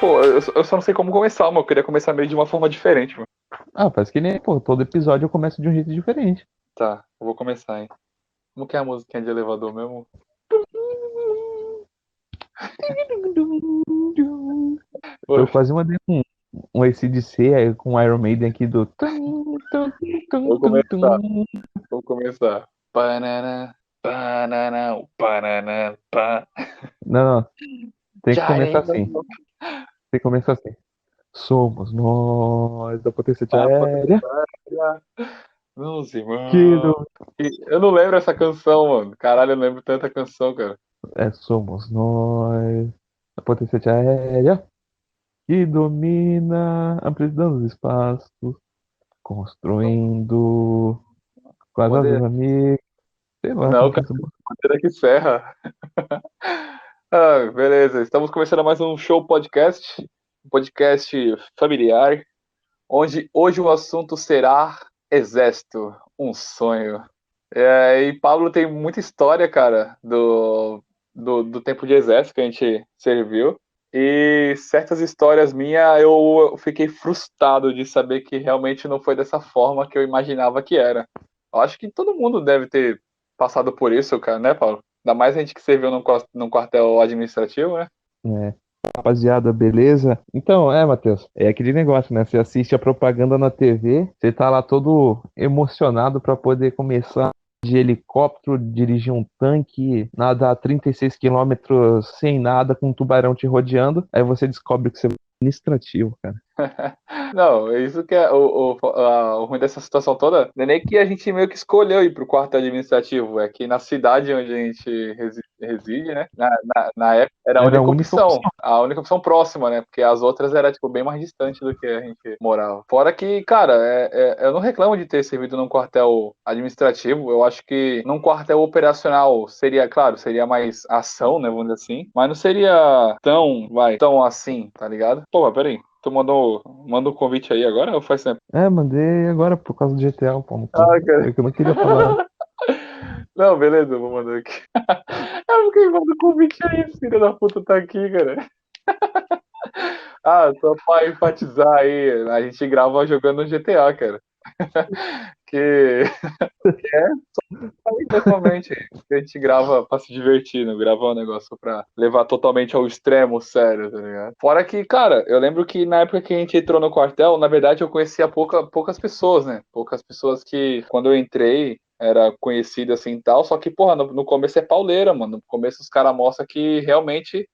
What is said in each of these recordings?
Pô, eu, eu só não sei como começar, mano. Eu queria começar meio de uma forma diferente, mano. Ah, parece que nem, pô, todo episódio eu começo de um jeito diferente. Tá, eu vou começar, hein. Como que é a musiquinha de elevador mesmo? Eu quase mandei um, um ACDC aí com Iron Maiden aqui do. Vou começar. Vou começar. Banana, banana, banana, pá. Não, não. Tem que começar assim. Tem que começar assim. Somos nós da potência Ah, aérea. Meus irmãos. Eu não lembro essa canção, mano. Caralho, eu não lembro tanta canção, cara. É, somos nós da potência aérea que domina amplitude dos espaços, construindo com as amigas. Sei lá. Não, cara. Bandeira que serra. Ah, beleza. Estamos começando mais um show podcast. Um podcast familiar. Onde hoje o assunto será Exército, um sonho. É, e Pablo tem muita história, cara, do, do, do tempo de exército que a gente serviu. E certas histórias minhas eu fiquei frustrado de saber que realmente não foi dessa forma que eu imaginava que era. Eu acho que todo mundo deve ter passado por isso, cara, né, Paulo? Ainda mais a gente que serviu num, num quartel administrativo, né? É. Rapaziada, beleza? Então, é, Matheus, é aquele negócio, né? Você assiste a propaganda na TV, você tá lá todo emocionado pra poder começar de helicóptero, dirigir um tanque, nadar 36 quilômetros sem nada, com um tubarão te rodeando, aí você descobre que você é administrativo, cara. Não, é isso que é o, o, a- o ruim dessa situação toda. Não é nem que a gente meio que escolheu ir pro quartel administrativo, é que na cidade onde a gente resi- reside, né? Na, na, na época era a Era a única única opção. opção. A única opção próxima, né? Porque as outras era, tipo, bem mais distante do que a gente morava. Fora que, cara, é- é- eu não reclamo de ter servido num quartel administrativo. Eu acho que num quartel operacional seria, claro, seria mais ação, né? Vamos dizer assim. Mas não seria tão, vai, tão assim, tá ligado? Pô, peraí. Tu mandou, mandou um convite aí agora ou faz tempo? É, mandei agora por causa do GTA, pô. Ah, cara. É eu não queria falar. Não, beleza, eu vou mandar aqui. Eu fiquei mandando convite aí, filho da puta tá aqui, cara. Ah, só pra enfatizar aí, a gente grava jogando GTA, cara. Que, que é que A gente grava pra se divertir, não grava um negócio pra levar totalmente ao extremo sério, tá ligado? Fora que, cara, eu lembro que na época que a gente entrou no quartel, na verdade eu conhecia pouca, poucas pessoas, né? Poucas pessoas que, quando eu entrei, era conhecida assim e tal, só que, porra, no, no começo é pauleira, mano. No começo os caras mostram que realmente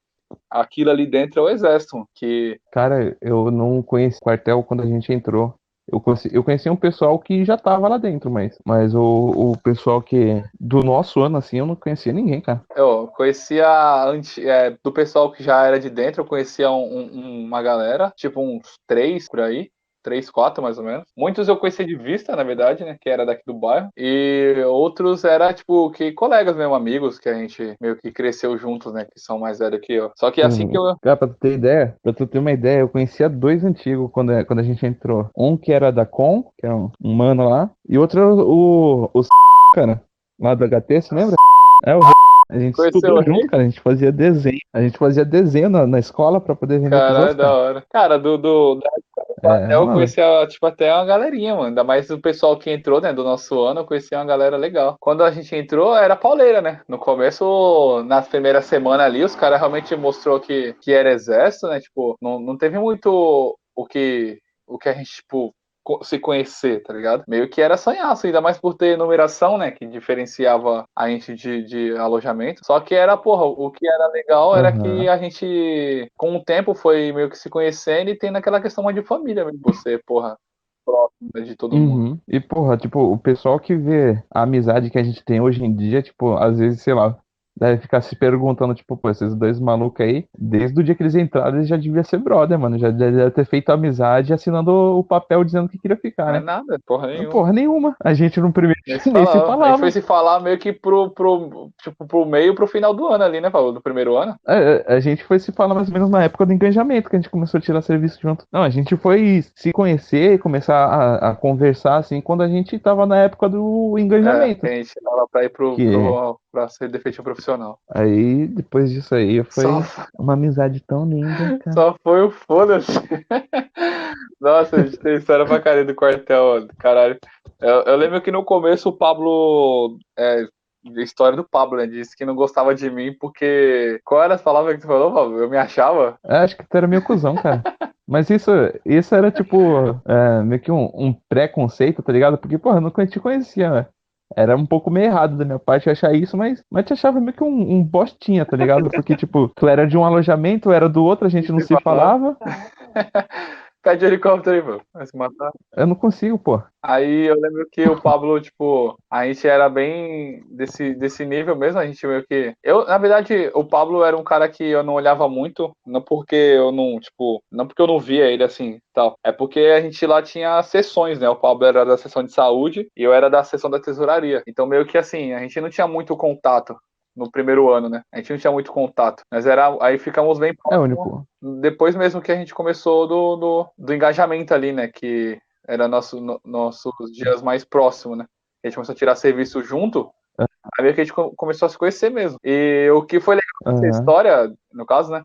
aquilo ali dentro é o exército, que Cara, eu não conheci o quartel quando a gente entrou. Eu conheci, eu conheci um pessoal que já tava lá dentro, mas, mas o, o pessoal que do nosso ano, assim, eu não conhecia ninguém, cara. Eu conhecia é, do pessoal que já era de dentro, eu conhecia um- um- uma galera, tipo uns três por aí. Três, quatro mais ou menos. Muitos eu conhecia de vista, na verdade, né? Que era daqui do bairro. E outros era, tipo, que colegas mesmo, amigos, que a gente meio que cresceu juntos, né? Que são mais velhos que eu. Só que assim Hum. que eu. Cara, pra tu ter ideia, pra tu ter uma ideia, eu conhecia dois antigos quando, quando a gente entrou. Um que era da Com, que é um, mano lá, e outro era o, o, cara, lá do HT, você lembra? É o a gente Conheceu estudou o junto, cara, a gente fazia desenho. A gente fazia desenho na, na escola pra poder vender pros Cara, é outros, da hora. Cara, do, do, da É, eu mano. conhecia, tipo, até uma galerinha, mano. Ainda mais o pessoal que entrou, né, do nosso ano, eu conhecia uma galera legal. Quando a gente entrou, era pauleira, né? No começo, nas primeiras semanas ali, os caras realmente mostrou que, que era exército, né? Tipo, não, não teve muito o que, o que a gente, tipo, se conhecer, tá ligado? Meio que era sanhaço, ainda mais por ter numeração, né? Que diferenciava a gente de, de alojamento. Só que era, porra, o que era legal era Aham. que a gente, com o tempo, foi meio que se conhecendo e tendo aquela questão mais de família mesmo. Você, porra, próximo né, de todo mundo. Uhum. E, porra, tipo, o pessoal que vê a amizade que a gente tem hoje em dia, tipo, às vezes, sei lá, deve ficar se perguntando, tipo, pô, esses dois malucos aí, desde o dia que eles entraram, eles já deviam ser brother, mano. Já devia ter feito amizade assinando o papel dizendo que queria ficar, Não é né? nada, porra nenhuma. Porra nenhuma. A gente no primeiro Nem se nem se falava. A gente foi se falar meio que pro, pro, tipo, pro meio, pro final do ano ali, né, Paulo? Do primeiro ano. É, A, a gente foi se falar mais ou menos na época do engajamento, que a gente começou a tirar serviço junto. Não, a gente foi se conhecer e começar a, a conversar, assim, quando a gente tava na época do É, engajamento. que a gente tava pra ir pro, Que- pro, pra ser defetivo profissional. Excepcional. Aí, depois disso aí, foi Só, uma amizade tão linda, cara. só foi o foda-se. Nossa, a gente tem história pra caralho do quartel, caralho. Eu, eu lembro que no começo o Pablo. É, a história do Pablo, né? Disse que não gostava de mim porque. Qual era as palavras que tu falou, Pablo? Eu me achava? Eu acho que tu era meio cuzão, cara. Mas isso, isso era tipo é, meio que um, um preconceito, tá ligado? Porque, porra, eu não te conhecia, né? Era um pouco meio errado da minha parte achar isso, mas, mas te achava meio que um, um bostinha, tá ligado? Porque, tipo, tu era de um alojamento, eu era do outro, a gente não se falava. Pede helicóptero aí, pô. Vai se matar. Eu não consigo, pô. Aí eu lembro que o Pablo, tipo, a gente era bem desse, desse nível mesmo, a gente meio que. Eu, na verdade, o Pablo era um cara que eu não olhava muito, não porque eu não, tipo, não porque eu não via ele assim tal. É porque a gente lá tinha sessões, né? O Pablo era da sessão de saúde e eu era da sessão da tesouraria. Então, meio que assim, a gente não tinha muito contato no primeiro ano, né? A gente não tinha muito contato. Mas era. Aí ficamos bem É próximos. único. Depois mesmo que a gente começou do, do, do engajamento ali, né? Que era nosso, no- nossos dias mais próximos, né? A gente começou a tirar serviço junto. É. Aí que a gente co- começou a se conhecer mesmo. E o que foi legal dessa Aham. história, no caso, né?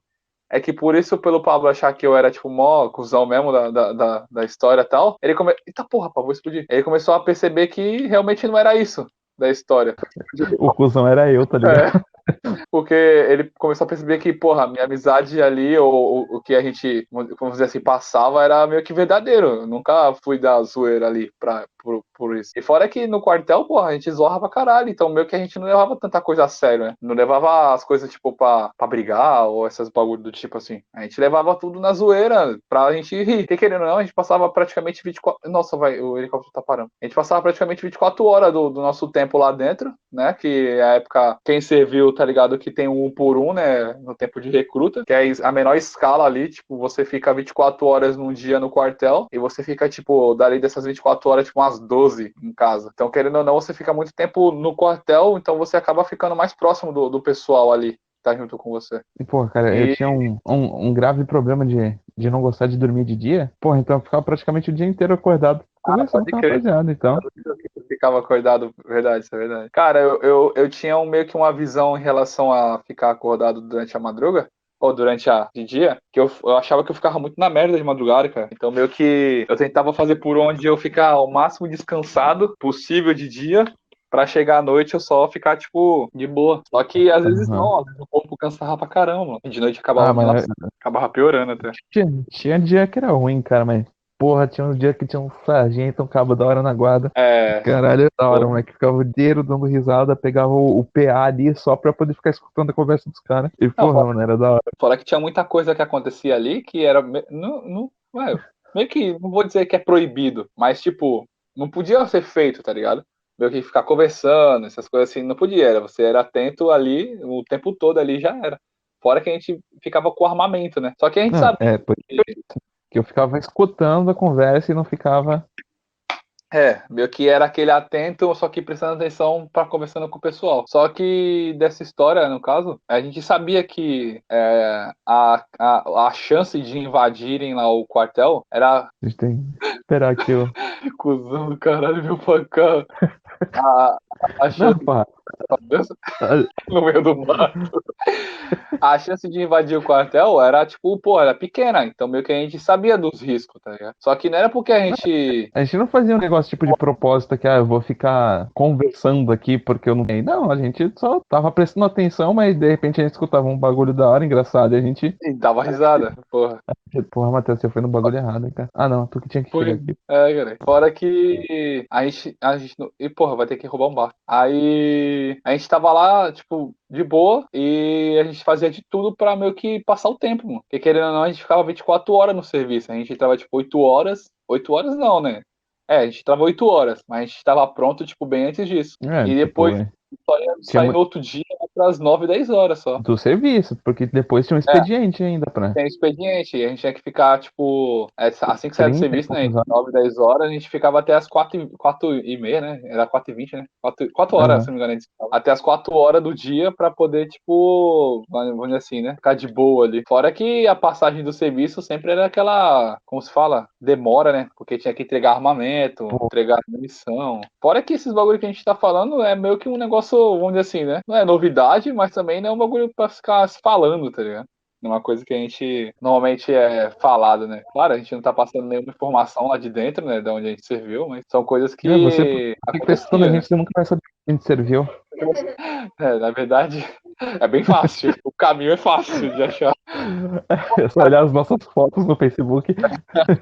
É que por isso, pelo Pablo achar que eu era, tipo, mó cuzão mesmo da, da, da, da história e tal, ele come... Eita porra, vou explodir. Ele começou a perceber que realmente não era isso da história. O cuzão era eu, tá ligado? É. Porque ele começou a perceber que, porra, minha amizade ali, ou, o que a gente, vamos dizer assim, passava, era meio que verdadeiro. Eu nunca fui da zoeira ali pra, por, por isso. E fora que no quartel, porra, a gente zorra pra caralho. Então, meio que a gente não levava tanta coisa a sério, né? Não levava as coisas, tipo, pra, pra brigar, ou essas bagulho do tipo assim. A gente levava tudo na zoeira, pra gente rir. Porque querendo ou não, a gente passava praticamente 24. Nossa, vai, o helicóptero tá parando. A gente passava praticamente 24 horas do, do nosso tempo lá dentro, né? Que é a época, quem serviu, tá ligado? Que tem um por um, né? No tempo de recruta, que é a menor escala ali, tipo, você fica 24 horas num dia no quartel e você fica, tipo, dali dessas 24 horas, tipo, umas 12 em casa. Então, querendo ou não, você fica muito tempo no quartel, então você acaba ficando mais próximo do, do pessoal ali. que Tá junto com você. E, porra, cara, eu E- tinha um, um, um grave problema de, de não gostar de dormir de dia. Porra, então eu ficava praticamente o dia inteiro acordado conversando pode com a rapaziada, então. Eu ficava acordado, verdade, isso é verdade. Cara, eu, eu, eu tinha um, meio que uma visão em relação a ficar acordado durante a madruga, ou durante a de dia, que eu, eu achava que eu ficava muito na merda de madrugada, cara. Então, meio que eu tentava fazer por onde eu ficar o máximo descansado possível de dia. Pra chegar à noite eu só ficar, tipo, de boa. Só que às vezes Uhum. não, às vezes o corpo cansava pra caramba. De noite acabava, Ah, mas acabava piorando até. tinha, tinha dia que era ruim, cara, mas. Porra, tinha um dia que tinha um sargento, um cabo da hora na guarda. É, Caralho, é da hora, Porra. moleque. Ficava o inteiro dando risada, pegava o, o PA ali só pra poder ficar escutando a conversa dos caras. E, porra, fora- mano, era da hora. Fora que tinha muita coisa que acontecia ali que era. Não, não, ué, meio que. Não vou dizer que é proibido, mas tipo, não podia ser feito, tá ligado? Meio que ficar conversando, essas coisas assim, não podia. Era, você era atento ali, o tempo todo ali já era. Fora que a gente ficava com armamento, né? Só que a gente Não, sabe é, por que. que eu ficava escutando a conversa e não ficava. É, meio que era aquele atento, só que prestando atenção pra conversando com o pessoal. Só que dessa história, no caso, a gente sabia que é, a, a, a chance de invadirem lá o quartel era A gente tem que esperar que eu. Cusão do caralho, meu facão. A, a Não, chance porra. no meio do mato. A chance de invadir o quartel era, tipo, pô, era pequena. Então meio que a gente sabia dos riscos, tá ligado? Só que não era porque a gente. A gente não fazia um negócio tipo de propósito que, ah, eu vou ficar conversando aqui porque eu não tenho. Não, a gente só tava prestando atenção, mas de repente a gente escutava um bagulho da hora, engraçado, e a gente. dava risada, porra. Porra, Matheus, você foi no bagulho errado, hein, cara. Ah, não, tu que tinha que Foi. chegar aqui. É, cara. Fora que a gente, a gente. não- E, porra, vai ter que roubar um bar. Aí a gente tava lá, tipo, de boa, e a gente fazia de tudo pra meio que passar o tempo, mano. Porque querendo ou não, a gente ficava 24 horas no serviço. A gente entrava, tipo, 8 horas. 8 horas não, né? É, a gente tava 8 horas, mas a gente tava pronto, tipo, bem antes disso. É, E depois- tipo, Só ia Tinha sair mu- no outro dia pras 9, 10 horas só. do serviço, porque depois É. tinha um expediente ainda pra. Tem expediente, e a gente tinha que ficar, tipo, é, assim que saía do 30 serviço, né? poucos 9, 10 horas, a gente ficava até as 4, e- 4 e meia, né? Era 4 e 20, né? 4, 4 horas, Aham. se não me engano. Até as 4 horas do dia pra poder, tipo, vamos dizer assim, né? Ficar de boa ali. Fora que a passagem do serviço sempre era aquela, como se fala? Demora, né? Porque tinha que entregar armamento, Pô. entregar munição. Fora que esses bagulho que a gente tá falando é meio que um negócio, vamos dizer assim, né? Não é novidade, mas também não é um bagulho pra ficar se falando, tá ligado? Não é uma coisa que a gente normalmente é falado, né? Claro, a gente não tá passando nenhuma informação lá de dentro, né? De onde a gente serviu, mas são coisas que. É, você fica testando a gente, você nunca vai saber que a gente serviu. É, na verdade, é bem fácil. o caminho é fácil de achar. É só olhar as nossas fotos no Facebook.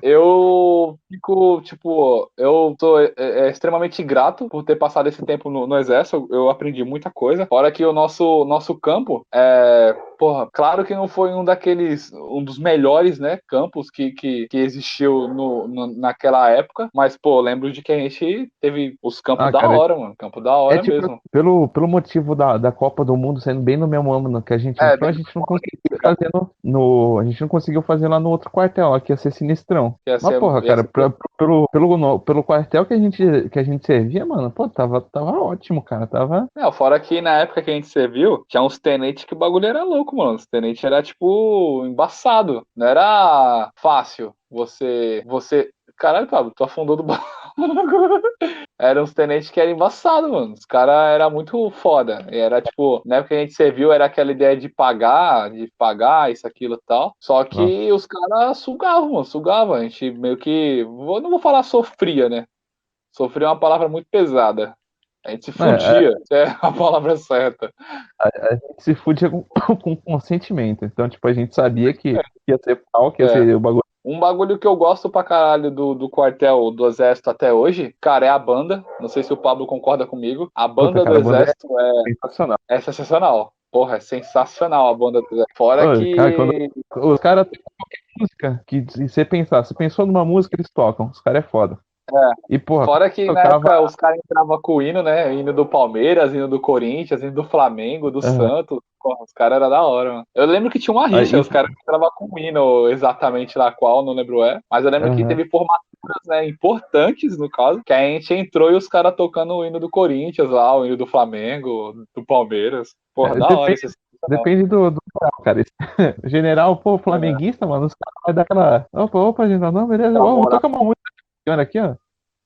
Eu fico, tipo, eu tô é, é, extremamente grato por ter passado esse tempo no, no, exército. Eu aprendi muita coisa. Fora que o nosso, nosso campo é. Porra, claro que não foi um daqueles. um dos melhores, né, campos que, que, que existiu no, no naquela época. Mas, pô, lembro de que a gente teve os campos ah, da cara, hora, mano. Campo da hora é, tipo, mesmo. Pelo, pelo motivo da, da Copa do Mundo sendo bem no mesmo ano que a gente é, entrou, a gente não conseguiu fazer no, no, A gente não conseguiu fazer lá no outro quartel, que ia ser sinistrão. Ia Mas, porra, cara, pra, pelo, pelo, pelo quartel que a gente, que a gente servia, mano, pô, tava, tava ótimo, cara. Tava. Não, fora que na época que a gente serviu, tinha uns tenentes que o bagulho era louco, mano. Os tenentes era, tipo, embaçado. Não era fácil você. você Caralho, Pablo, tu afundou do Eram uns tenentes que eram embaçados, mano. Os caras eram muito foda. E era tipo, na época que a gente serviu, era aquela ideia de pagar, de pagar, isso, aquilo e tal. Só que os caras sugavam, mano, sugavam. A gente meio que. não vou falar sofria, né? Sofria é uma palavra muito pesada. A gente se fudia, é, é... é a palavra certa. A, a, gente se fudia com, com consentimento. Então, tipo, a gente sabia que é. ia ser pau, que ia é. ser o bagulho um bagulho que eu gosto pra caralho do, do quartel do Exército até hoje, cara, é a banda. Não sei se o Pablo concorda comigo. A banda Puta, cara, do Exército banda é... é sensacional. É sensacional. Porra, é sensacional a banda do Exército. Fora que. Cara, quando... Os caras têm qualquer música que você pensar, você pensou numa música, eles tocam. Os caras é foda. É. E, porra, Fora que na época os caras entravam com o hino, né? Hino do Palmeiras, hino do Corinthians, hino do Flamengo, do uhum. Santos. Porra, os caras eram da hora, mano. Eu lembro que tinha uma rixa, Aí... os caras entravam com o hino exatamente lá qual, não lembro é. Mas eu lembro uhum. que teve formaturas, né, importantes, no caso, que a gente entrou e os caras tocando o hino do Corinthians lá, o hino do Flamengo, do Palmeiras. Porra, é, da depende, hora esse Depende do, do cara. General, pô, flamenguista, é. mano, os caras vai dar aquela. Opa, opa, general, não, beleza, vamos tocar uma música aqui, ó.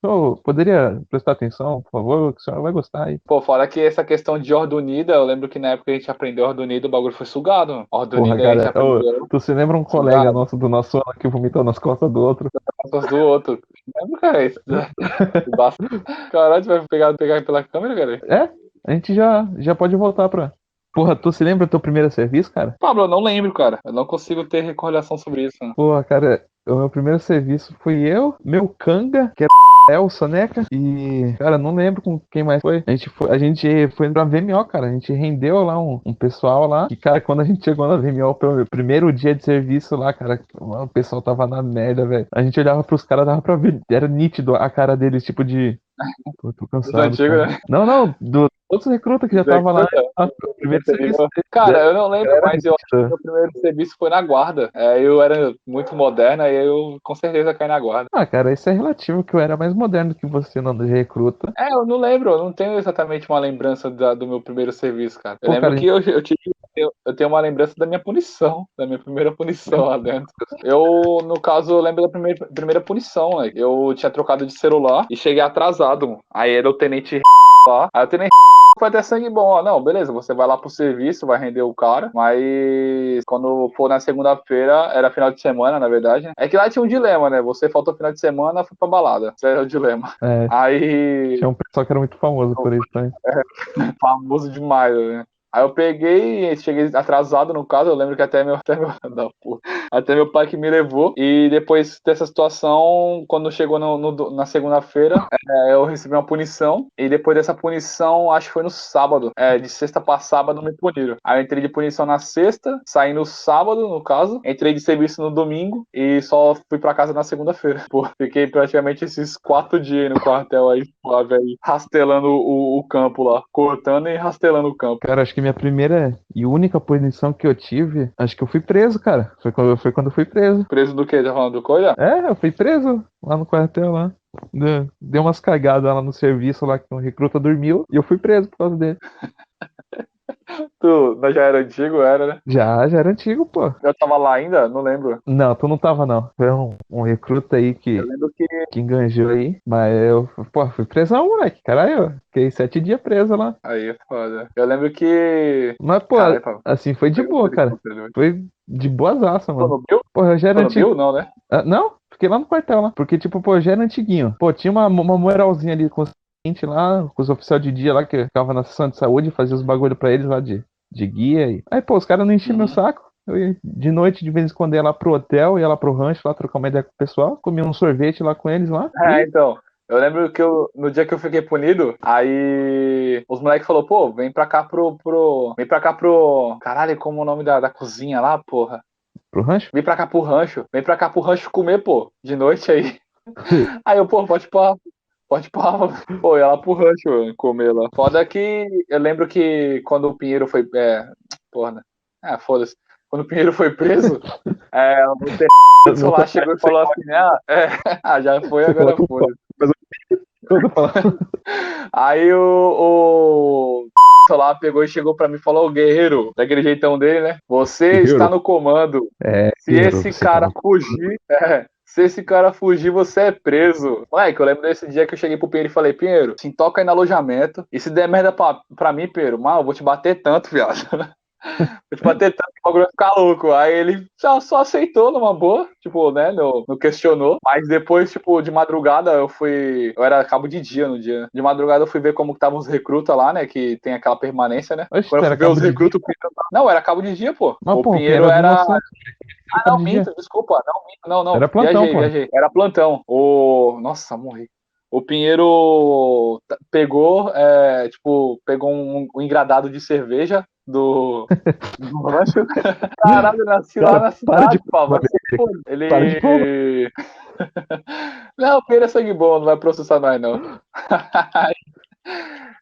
Oh, poderia prestar atenção, por favor, que o senhor vai gostar aí. Pô, fora que essa questão de ordem unida, eu lembro que na época a gente aprendeu ordem unida, o bagulho foi sugado. Porra, unida cara, aprendeu, oh, Tu se lembra um colega sugado. nosso do nosso ano que vomitou nas costas do outro? Nas costas do outro. Lembra, cara? Isso. Caralho, tu vai pegar, pegar pela câmera, cara? É, a gente já, já pode voltar pra. Porra, tu se lembra do teu primeiro serviço, cara? Pablo, eu não lembro, cara. Eu não consigo ter recordação sobre isso. Né? Porra, cara, o meu primeiro serviço foi eu, meu canga, que era El Soneca e, cara, não lembro com quem mais foi. A gente foi, a gente foi pra VMO, cara. A gente rendeu lá um, um pessoal lá. E, cara, quando a gente chegou na VMO, pelo primeiro dia de serviço lá, cara, o pessoal tava na merda, velho. A gente olhava pros caras, dava pra ver. Era nítido a cara deles, tipo de. Tô, tô cansado. Antigo, né? Não, não, do, outros recrutas que já estavam lá. No primeiro serviço. Cara, eu não lembro, mas eu acho que o meu primeiro serviço foi na guarda. É, eu era muito moderna e eu com certeza caí na guarda. Ah, cara, isso é relativo, que eu era mais moderno que você não de recruta. É, eu não lembro, eu não tenho exatamente uma lembrança da, do meu primeiro serviço, cara. Eu Pô, lembro cara, que eu, eu tive eu tenho uma lembrança da minha punição, da minha primeira punição lá dentro. Eu, no caso, eu lembro da primeira, primeira punição, né? Eu tinha trocado de celular e cheguei atrasado. Aí era o tenente lá. Aí o tenente foi até sangue bom. Ó, não, beleza, você vai lá pro serviço, vai render o cara, mas quando for na segunda-feira, era final de semana, na verdade. Né? É que lá tinha um dilema, né? Você faltou final de semana, foi pra balada. Esse era o dilema. É. Aí. Tinha um pessoal que era muito famoso por isso, né? É, famoso demais, né? Aí eu peguei, cheguei atrasado no caso, eu lembro que até meu, até meu, até meu pai que me levou. E depois dessa situação, quando chegou no, no, na segunda-feira, é, eu recebi uma punição. E depois dessa punição, acho que foi no sábado. É, de sexta para sábado me puniram. Aí eu entrei de punição na sexta, saí no sábado, no caso. Entrei de serviço no domingo e só fui para casa na segunda-feira. Fiquei praticamente esses quatro dias no quartel aí, lá, velho, rastelando o, o campo lá, cortando e rastelando o campo. Cara, acho que minha primeira e única punição que eu tive, acho que eu fui preso, cara. Foi quando, foi quando eu fui preso. Preso do quê? Já falando do coisa? É, eu fui preso lá no quartel lá. Deu umas cagadas lá no serviço lá que um recruta dormiu e eu fui preso por causa dele. Tu nós já era antigo, era, né? Já, já era antigo, pô. Eu tava lá ainda? Não lembro. Não, tu não tava, não. Foi um, um recruta aí que, Eu lembro que. que enganjou aí. Mas eu, pô, fui presão, moleque. Caralho, fiquei sete dias preso lá. Aí é foda. Eu lembro que. Mas, pô, assim, foi de boa, cara. Foi de boazaça, Pô, mano. Porra, eu já era antigo. Não, né? Ah, não, fiquei lá no quartel lá. Porque, tipo, pô, já era antiguinho. Pô, tinha uma, uma moralzinha ali com os clientes lá, com os oficiais de dia lá que ficava na sessão de saúde, fazia os bagulho pra eles lá de, de guia. E... Aí, pô, os caras não enchiam meu Uhum. saco. Eu ia de noite, de vez em quando, ia lá pro hotel, ia lá pro rancho lá, trocar uma ideia com o pessoal, comia um sorvete lá com eles lá. É, então. Eu lembro que eu, no dia que eu fiquei punido, aí os moleques falaram, pô, vem pra cá pro, pro. Vem pra cá pro. Caralho, como é o nome da, da cozinha lá, porra? Pro rancho? Vem pra cá pro rancho. Vem pra cá pro rancho comer, pô. De noite aí. Aí eu, pô, pode pá. Pode pá. Pô, lá pro rancho mano, comer lá. Foda que eu lembro que quando o Pinheiro foi. É, porra, né? Ah, foda-se. Quando o Pinheiro foi preso, é, o Terço lá chegou e falou assim, ah, é, ah, já foi, agora foi. Aí o, o lá pegou e chegou pra mim e falou, ô guerreiro, daquele jeitão dele, né? Você Guerreiro. está no comando. É, Se guerreiro, esse você cara fugir, é, se esse cara fugir, você é preso. Moleque, eu lembro desse dia que eu cheguei pro Pinheiro e falei, Pinheiro, se toca aí no alojamento. E se der merda pra, pra mim, Pinheiro, mal, eu vou te bater tanto, viado. Vou te bater tanto que o bagulho vai ficar louco. Aí ele já só aceitou numa boa, tipo, né? Não, não questionou. Mas depois, tipo, de madrugada eu fui. Eu era cabo de dia no dia. De madrugada eu fui ver como que estavam os recrutas lá, né? Que tem aquela permanência, né? Oxe, Quando eu fui ver os recrutas, Pinheiro Não, era cabo de dia, pô. Mas, o pô, Pinheiro era era. nossa- Ah, não, de dia. minto, desculpa. Não, minto, não, não. Era plantão, viajei, pô. viajei. Era plantão. O. Nossa, morri. O Pinheiro pegou, é, tipo, pegou um, um engradado de cerveja do, do rancho. Caralho, nasci lá na Para cidade, de- vai para se foder. Ele. De não, o Pinheiro é sangue bom, não vai processar nós, não.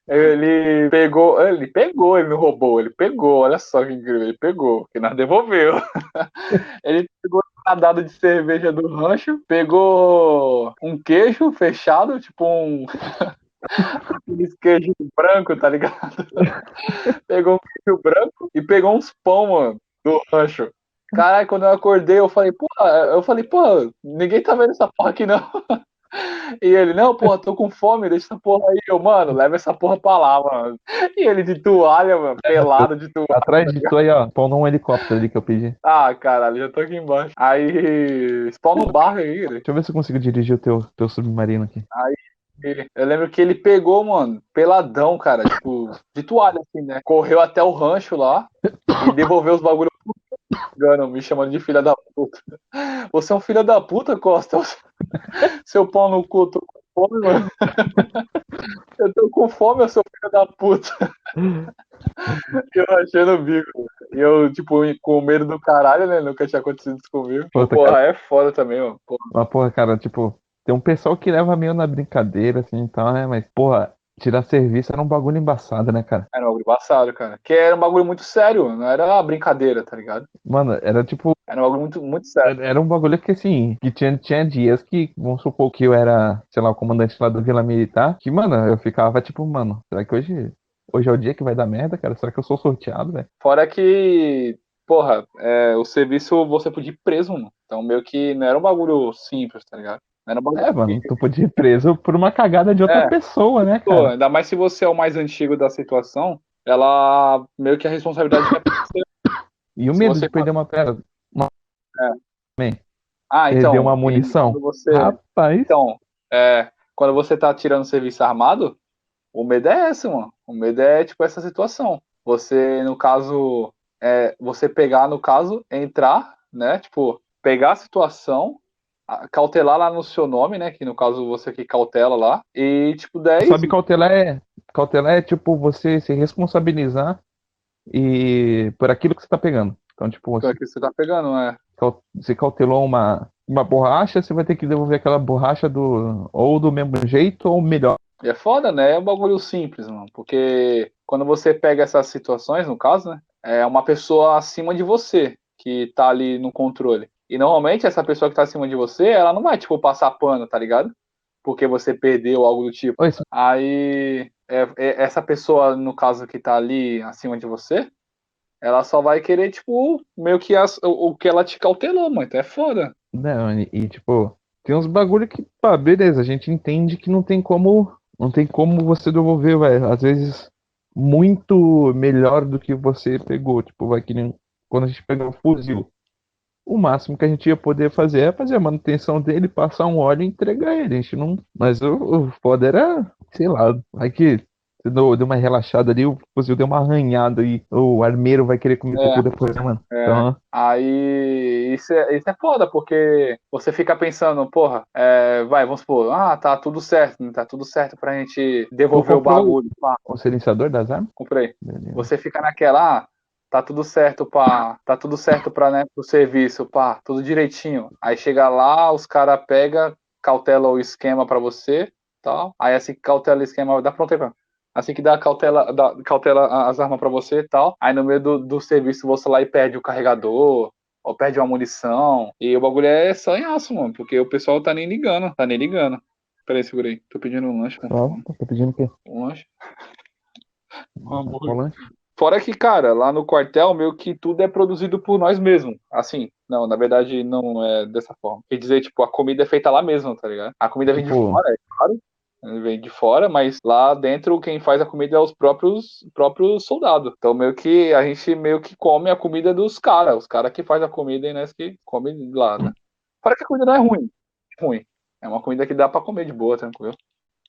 Ele pegou, ele pegou, ele não roubou, ele pegou, olha só que incrível, ele pegou, que nós devolveu. ele pegou um dado de cerveja do rancho, pegou um queijo fechado, tipo um. Aqueles queijos branco, tá ligado? pegou um queijo branco e pegou uns pão, mano, do rancho. Caralho, quando eu acordei, eu falei, pô, eu falei, pô, ninguém tá vendo essa porra aqui não. E ele, não, porra, tô com fome, deixa essa porra aí. Eu, mano, leva essa porra pra lá, mano. E ele de toalha, mano, pelado de toalha. Atrás de tu aí, ó. Pão num helicóptero ali que eu pedi. Ah, caralho, já tô aqui embaixo. Aí, spawn no barco aí. Deixa eu ver se eu consigo dirigir o teu, teu submarino aqui. Eu lembro que ele pegou, mano, peladão, cara, tipo, de toalha, assim, né? Correu até o rancho lá e devolveu os bagulhos Gano, me chamando de filha da puta. Você é um filho da puta, Costa. Seu pau no cu, eu tô com fome, mano. Eu tô com fome, eu sou filho da puta. Eu achando o bico. E eu, tipo, com medo do caralho, né? Nunca tinha acontecido isso comigo. Puta, Porra, é foda também, mano. Porra. Mas, porra, cara, tipo, tem um pessoal que leva meio na brincadeira, assim, então, né? Mas, porra, tirar serviço era um bagulho embaçado, né, cara? Era um bagulho embaçado, cara. Que era um bagulho muito sério, não era brincadeira, tá ligado? Mano, era tipo, Era um bagulho muito, muito sério. era um bagulho que, assim, que tinha, tinha dias que, vamos supor que eu era, sei lá, o comandante lá do Vila Militar, que, mano, eu ficava, tipo, mano, será que hoje, hoje é o dia que vai dar merda, cara? Será que eu sou sorteado, velho? Fora que, porra, é, o serviço você podia ir preso, mano. Então meio que não era um bagulho simples, tá ligado? Era um É, mano, tu podia ir preso por uma cagada de outra É. pessoa, né, Pô, cara? ainda mais se você é o mais antigo da situação, ela meio que a responsabilidade é você. E o medo você de perder uma pedra. Ah, então. Uma e munição. Quando você, Rapaz, então, é, quando você tá tirando serviço armado, o medo é esse, mano. O medo é, tipo, essa situação. Você, no caso, é, você pegar, no caso, entrar, né? Tipo, pegar a situação, cautelar lá no seu nome, né? Que no caso você que cautela lá. E, tipo, 10. sabe cautelar é, cautelar é tipo você se responsabilizar e por aquilo que você tá pegando. Então, tipo, O que você tá pegando, cau- você cautelou uma, uma borracha, você vai ter que devolver aquela borracha do ou do mesmo jeito ou melhor. E é foda, né? É um bagulho simples, mano. Porque quando você pega essas situações, no caso, né? É uma pessoa acima de você que tá ali no controle. E normalmente essa pessoa que tá acima de você, ela não vai, tipo, passar pano, tá ligado? Porque você perdeu algo do tipo. Oi, Aí, é- é- essa pessoa, no caso, que tá ali acima de você, ela só vai querer, tipo, meio que as, o, o que ela te cautelou, mano. Então é foda. Não, e, e, tipo, tem uns bagulho que, pá, beleza, a gente entende que não tem como, não tem como você devolver, velho. Às vezes muito melhor do que você pegou, tipo, vai que nem quando a gente pegou um fuzil. O máximo que a gente ia poder fazer é fazer a manutenção dele, passar um óleo e entregar ele. A gente não. Mas o, o foda era, sei lá, vai que deu, deu uma relaxada ali, o fuzil deu uma arranhada e o armeiro vai querer comer É. tudo depois, né, mano? É. Então, Aí isso é, isso é foda, porque você fica pensando, porra, é, vai, vamos supor, ah, tá tudo certo, né, tá tudo certo pra gente devolver o bagulho. O silenciador das armas? comprei. Beleza. Você fica naquela, ah, tá tudo certo, pá, tá tudo certo pra, né, pro serviço, pá, tudo direitinho. Aí chega lá, os caras pegam, cautela o esquema pra você, tal. Aí assim que cautela o esquema, dá pronto aí, pra Assim que dá cautela, dá cautela as armas pra você e tal. Aí no meio do, do serviço você lá e perde o carregador, ou perde uma munição. E o bagulho é sanhaço, mano, porque o pessoal tá nem ligando, tá nem ligando. Peraí, segura aí. Tô pedindo um lanche, cara. Ó, tá pedindo o quê? Um lanche. Um hambúrguer. Fora que, cara, lá no quartel, meio que tudo é produzido por nós mesmos. Assim, não, na verdade não é dessa forma. Quer dizer, tipo, a comida é feita lá mesmo, tá ligado? A comida vem de Tipo- fora, é claro. Vem de fora, mas lá dentro quem faz a comida é os próprios, próprios soldados. Então meio que a gente meio que come a comida dos caras. Os caras que faz a comida e nós que come lá, né? Fora que a comida não é ruim. Ruim. É uma comida que dá pra comer de boa, tranquilo.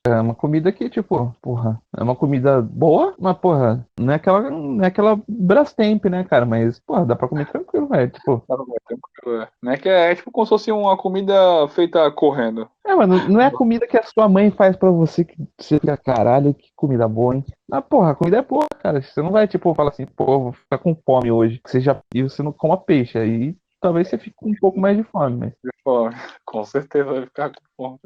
É uma comida que, tipo, porra, é uma comida boa, mas, porra, não é aquela, não é aquela Brastemp, né, cara? Mas, porra, dá pra comer tranquilo, velho. Tipo, Dá pra comer tranquilo, é. Não é que é, é tipo como se fosse uma comida feita correndo. é, mas não é a comida que a sua mãe faz pra você que você fica, caralho, que comida boa, hein? Mas, porra, a comida é boa, cara. Você não vai, tipo, falar assim, pô, vou ficar com fome hoje. Você já e você não coma peixe. Aí talvez você fique com um pouco mais de fome, mas. de fome. Com certeza vai ficar com fome.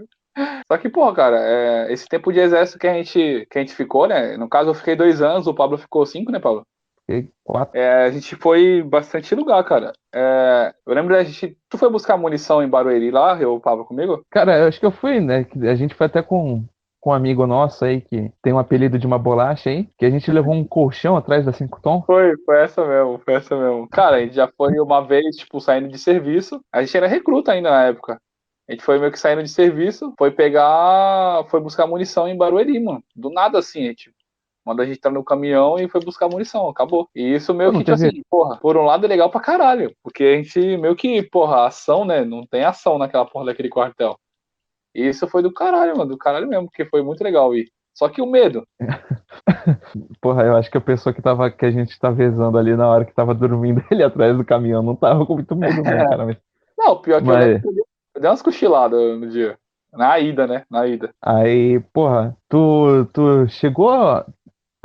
Só que, pô, cara, é, esse tempo de exército que a, gente, que a gente ficou, né? No caso, eu fiquei dois anos, o Pablo ficou cinco, né, Pablo? Fiquei quatro. É, a gente foi bastante lugar, cara. É, eu lembro da gente. Tu foi buscar munição em Barueri lá, eu, o Pablo, comigo? Cara, eu acho que eu fui, né? A gente foi até com, com um amigo nosso aí que tem um apelido de uma bolacha aí, que a gente levou um colchão atrás da cinco tom. Foi, foi essa mesmo, foi essa mesmo. Cara, a gente já foi uma vez, tipo, saindo de serviço. A gente era recruta ainda na época. A gente foi meio que saindo de serviço, foi pegar, foi buscar munição em Barueri, mano. Do nada assim, a gente manda a gente entrar no caminhão e foi buscar munição, acabou. E isso meio não que, tipo assim, porra, por um lado é legal pra caralho, porque a gente meio que, porra, ação, né, não tem ação naquela porra daquele quartel. E isso foi do caralho, mano, do caralho mesmo, porque foi muito legal ir. Só que o medo, Porra, eu acho que a pessoa que tava, que a gente tá vezando ali na hora que tava dormindo ele atrás do caminhão não tava com muito medo, não, cara. Mas... não, pior que Mas- eu eu dei umas cochiladas no dia. Na ida, né, na ida. Aí, porra, tu, tu chegou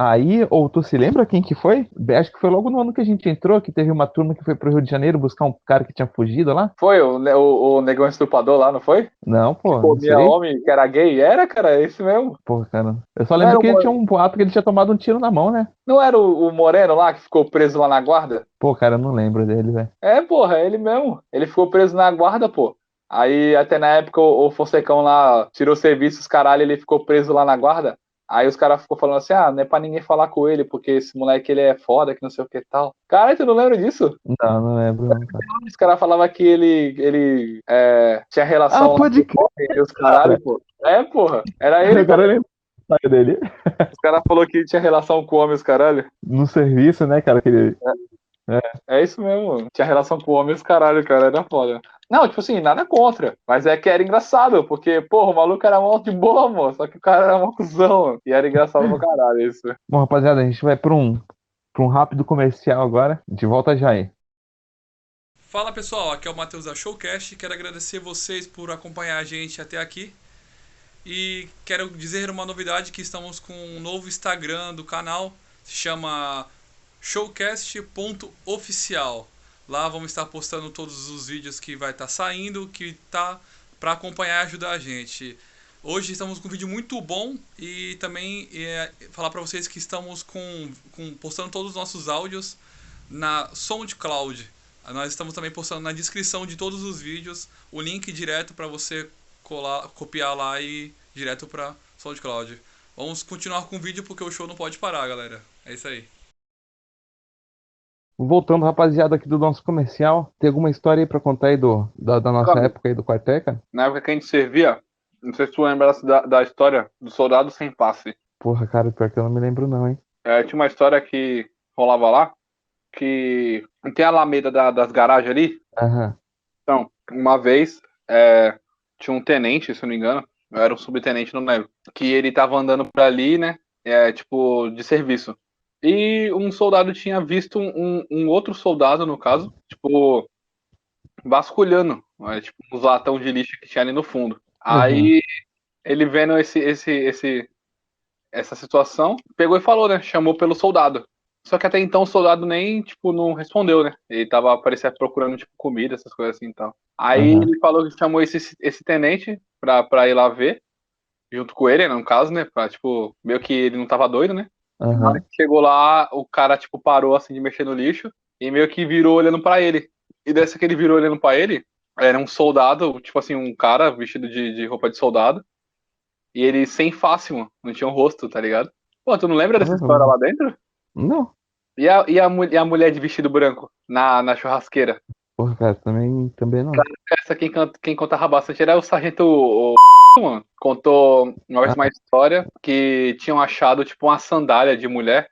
aí, ou tu se lembra quem que foi? Acho que foi logo no ano que a gente entrou, que teve uma turma que foi pro Rio de Janeiro buscar um cara que tinha fugido lá. Foi o, o, o negão estuprador lá, não foi? Não, pô, não Comia homem que era gay? Era, cara, é esse mesmo. Porra, cara. Eu só lembro que ele tinha um boato que ele tinha tomado um tiro na mão, né? Não era o, o Moreno lá que ficou preso lá na guarda? Pô, cara, eu não lembro dele, velho. É, porra, é ele mesmo. Ele ficou preso na guarda, pô. Aí até na época o, o Fonsecão lá tirou serviços, caralho, ele ficou preso lá na guarda. Aí os caras ficou falando assim, ah, não é pra ninguém falar com ele, porque esse moleque ele é foda, que não sei o que e tal. Caralho, tu não lembra disso? Não, não lembro, não, cara. Os caras falavam que ele, ele é, tinha relação Ah, pode com os caralho, pô. É, porra. Era ele, Agora eu dele. Os caras falaram que tinha relação com os caralho. No serviço, né, cara? Que ele... É isso mesmo. Tinha relação com o homem e os caralho, cara. Era foda. Não, tipo assim, nada contra. Mas é que era engraçado, porque, porra, o maluco era mó de boa, mano. Só que o cara era mó cuzão. E era engraçado pra caralho isso. Bom, rapaziada, a gente vai pra um, pra um rápido comercial agora. A gente volta já aí. Fala pessoal, aqui é o Matheus da Showcast. Quero agradecer vocês por acompanhar a gente até aqui. E quero dizer uma novidade que estamos com um novo Instagram do canal, se chama showcast.oficial. Lá vamos estar postando todos os vídeos que vai estar saindo, que tá para acompanhar e ajudar a gente. Hoje estamos com um vídeo muito bom e também é, falar para vocês que estamos com, com postando todos os nossos áudios na SoundCloud. Nós estamos também postando na descrição de todos os vídeos o link direto para você colar, copiar lá e direto para SoundCloud. Vamos continuar com o vídeo porque o show não pode parar, galera. É isso aí. Voltando, rapaziada, aqui do nosso comercial, tem alguma história aí pra contar aí do, da, da nossa época aí do quartel, cara? Na época que a gente servia, não sei se tu lembra da, da história do soldado sem passe. Porra, cara, pior que eu não me lembro não, hein? É, tinha uma história que rolava lá, que tem a Alameda da- das garagens ali. Aham. Então, uma vez, é, tinha um tenente, se eu não me engano, eu era um subtenente, não lembro, que ele tava andando por ali, né, é, tipo, de serviço. E um soldado tinha visto um, um outro soldado, no caso, tipo, vasculhando, é, tipo, uns latão de lixo que tinha ali no fundo. Aí, ele vendo esse, esse, esse, essa situação, pegou e falou, né, chamou pelo soldado. Só que até então o soldado nem, tipo, não respondeu, né? Ele tava, parecia, procurando, tipo, comida, essas coisas assim e tal. Aí Uhum. ele falou que chamou esse, esse tenente pra, pra ir lá ver, junto com ele, né, no caso, né? Pra, tipo, meio que ele não tava doido, né? Na Aham. hora que chegou lá, o cara, tipo, parou, assim, de mexer no lixo e meio que virou olhando pra ele. E dessa que ele virou olhando pra ele, era um soldado, tipo assim, um cara vestido de, de roupa de soldado. E ele sem face, mano. Não tinha um rosto, tá ligado? Pô, tu não lembra dessa Uhum. história lá dentro? Não. E a, e a, e a mulher de vestido branco na, na churrasqueira? Porra, cara, também, também não. Essa quem, canta, quem contava bastante era o sargento o, mano. Contou uma vez uma história que tinham achado tipo uma sandália de mulher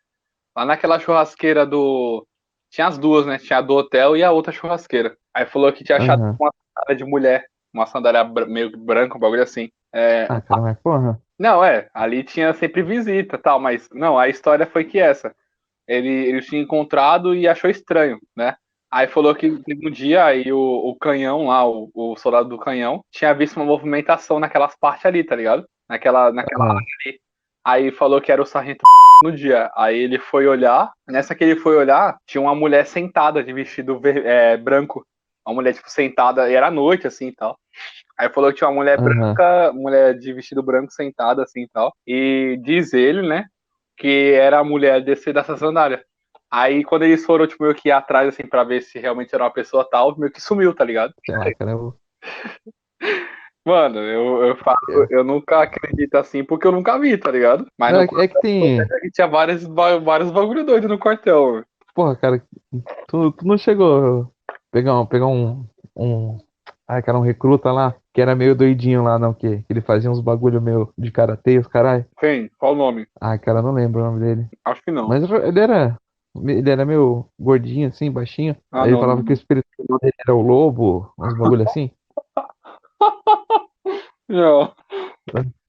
lá naquela churrasqueira do. Tinha as duas, né? Tinha a do hotel e a outra churrasqueira. Aí falou que tinha achado tipo, uma sandália de mulher. Uma sandália meio branca, um bagulho assim. É, Ah, cara, mas porra. Não, é, ali tinha sempre visita e tal, mas não, a história foi que essa. Ele, ele tinha encontrado e achou estranho, né? Aí falou que teve um dia aí o, o canhão lá, o, o soldado do canhão, tinha visto uma movimentação naquelas partes ali, tá ligado? Naquela, naquela Aham. área ali. Aí falou que era o sargento no dia. Aí ele foi olhar, nessa que ele foi olhar, tinha uma mulher sentada de vestido ver- é, branco. Uma mulher, tipo, sentada, e era noite, assim e tal. Aí falou que tinha uma mulher Aham. branca, mulher de vestido branco sentada assim e tal. E diz ele, né, que era a mulher desse, dessa sandália. Aí quando eles foram, tipo, meio que ir atrás, assim, pra ver se realmente era uma pessoa tal, meio que sumiu, tá ligado? Sei lá, cara, eu... Mano, eu, eu falo, eu nunca acredito assim, porque eu nunca vi, tá ligado? Mas é, que- é que tem. quartel tinha vários, vários bagulho doido no quartel. mano. Porra, cara, tu, tu não chegou a pegar um, pegar um, um. Ah, cara, um recruta lá, que era meio doidinho lá, não, que ele fazia uns bagulho meio de karatê, os caralho. Quem? Qual o nome? Ah, cara, eu não lembro o nome dele. Acho que não. Mas ele era. Ele era meio gordinho, assim, baixinho. Ah, Aí ele falava não. que o espírito dele era o lobo, uns bagulho assim. Não.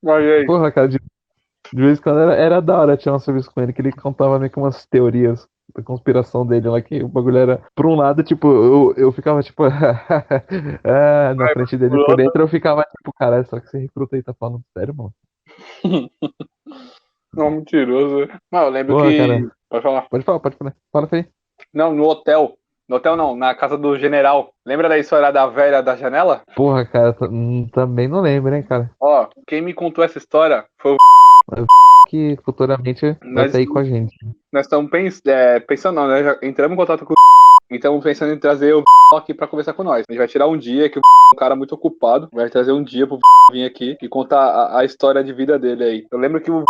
Mas e aí? Porra, cara, de, de vez em quando era, era da hora tirar um serviço com ele, que ele contava meio que umas teorias da conspiração dele lá, que o bagulho era, por um lado, tipo, eu, eu ficava, tipo, ah, na Vai, frente dele, por dentro eu ficava, tipo, caralho, só que esse recruta aí tá falando sério, mano? Não, mentiroso. Não, eu lembro que. cara. Pode falar. Pode falar, pode falar. Fala aí. Não, no hotel. No hotel não, na casa do general. Lembra da história da velha da janela? Porra, cara, hum, também não lembro, hein, cara. Ó, quem me contou essa história foi o. Que futuramente vai Mas- sair com a gente. Nós estamos pens... é, pensando, não, né? Já entramos em contato com o. E estamos pensando em trazer o aqui pra conversar com nós. A gente vai tirar um dia que o é um cara muito ocupado. Vai trazer um dia pro vir aqui e contar a, a história de vida dele aí. Eu lembro que o.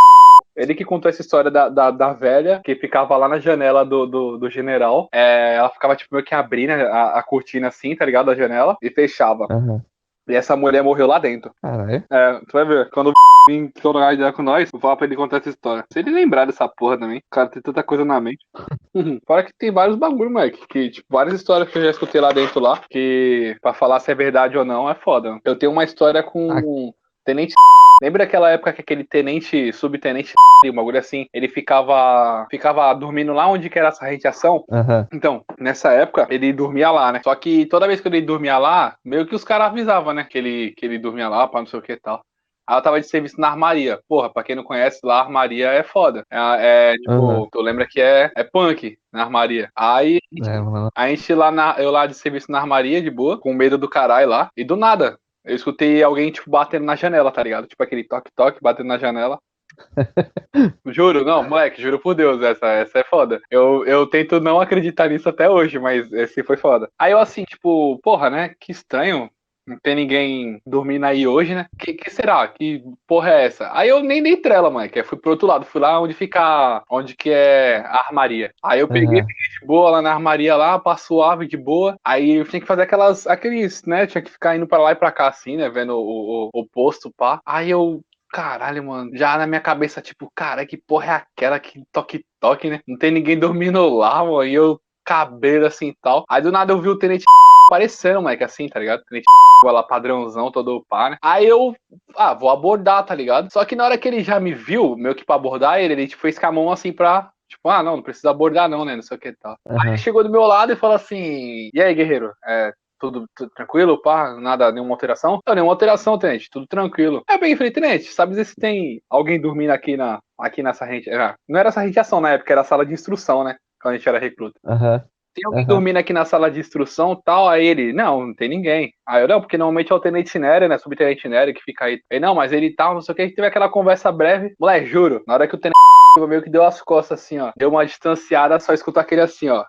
Ele que contou essa história da, da, da velha que ficava lá na janela do, do, do general. É, ela ficava tipo meio que abrindo a, a cortina assim, tá ligado? Da janela e fechava. Aham. E essa mulher morreu lá dentro. Caralho. É, tu vai ver. Quando o vir trocar ideia com nós, vou falar pra ele contar essa história. Se ele lembrar dessa porra também, o cara tem tanta coisa na mente. Fora que tem vários bagulho, Mike. Que, tipo, várias histórias que eu já escutei lá dentro lá. Que, pra falar se é verdade ou não, é foda. Eu tenho uma história com tenente. Lembra aquela época que aquele tenente, subtenente, um bagulho assim, ele ficava ficava dormindo lá onde que era essa radiação? Aham. Então, nessa época, ele dormia lá, né? Só que toda vez que ele dormia lá, meio que os caras avisavam, né? Que ele, que ele dormia lá, pra não sei o que e tal. Aí ela tava de serviço na armaria. Porra, pra quem não conhece, lá a armaria é foda. É, é, tipo, Uhum. tu lembra que é, é punk na armaria. Aí É, a gente lá na, eu lá de serviço na armaria, de boa, com medo do caralho lá. E do nada, eu escutei alguém, tipo, batendo na janela, tá ligado? Tipo aquele toque-toque, batendo na janela. juro, não, moleque, juro por Deus, essa, essa é foda. Eu, eu tento não acreditar nisso até hoje, mas esse foi foda. Aí eu assim, tipo, porra, né? Que estranho. Não tem ninguém dormindo aí hoje, né? Que, que será? Que porra é essa? Aí eu nem dei trela, mano, que fui pro outro lado, fui lá onde fica, onde que é a armaria. Aí eu peguei, Uhum. de boa lá na armaria lá, passo suave, de boa. Aí eu tinha que fazer aquelas, aqueles, né? Tinha que ficar indo pra lá e pra cá assim, né? Vendo o, o, o posto, pá. Aí eu Caralho, mano. Já na minha cabeça, tipo, cara, que porra é aquela que toque-toque, né? Não tem ninguém dormindo lá, mano. E eu, cabelo assim e tal. Aí do nada eu vi o tenente aparecendo, moleque, assim, tá ligado? Tenente lá padrãozão, todo pá, né? Aí eu, ah, vou abordar, tá ligado? Só que na hora que ele já me viu, meio que pra abordar ele, ele tipo, fez com a mão assim pra. Tipo, ah, não, não precisa abordar, não, né? Não sei o que tal. Aí Aham. ele chegou do meu lado e falou assim: E aí, guerreiro? É, tudo, tudo tranquilo, pá? Nada, nenhuma alteração? Não, nenhuma alteração, tenente, tudo tranquilo. Aí eu peguei e falei, tenente, sabe se tem alguém dormindo aqui, na, aqui nessa rente? ah, Não era essa radiação na época, era a sala de instrução, né? Quando a gente era recruta. Aham. Tem alguém Aham. dormindo aqui na sala de instrução tal? Aí ele, não, não tem ninguém. Aí eu, não, porque normalmente é o tenente Nery, né? Subtenente Nery que fica aí. Ele, não, mas ele tá, não sei o que, a gente teve aquela conversa breve. Moleque, juro, na hora que o tenente meio que deu as costas assim, ó. Deu uma distanciada, só escutou aquele assim, ó.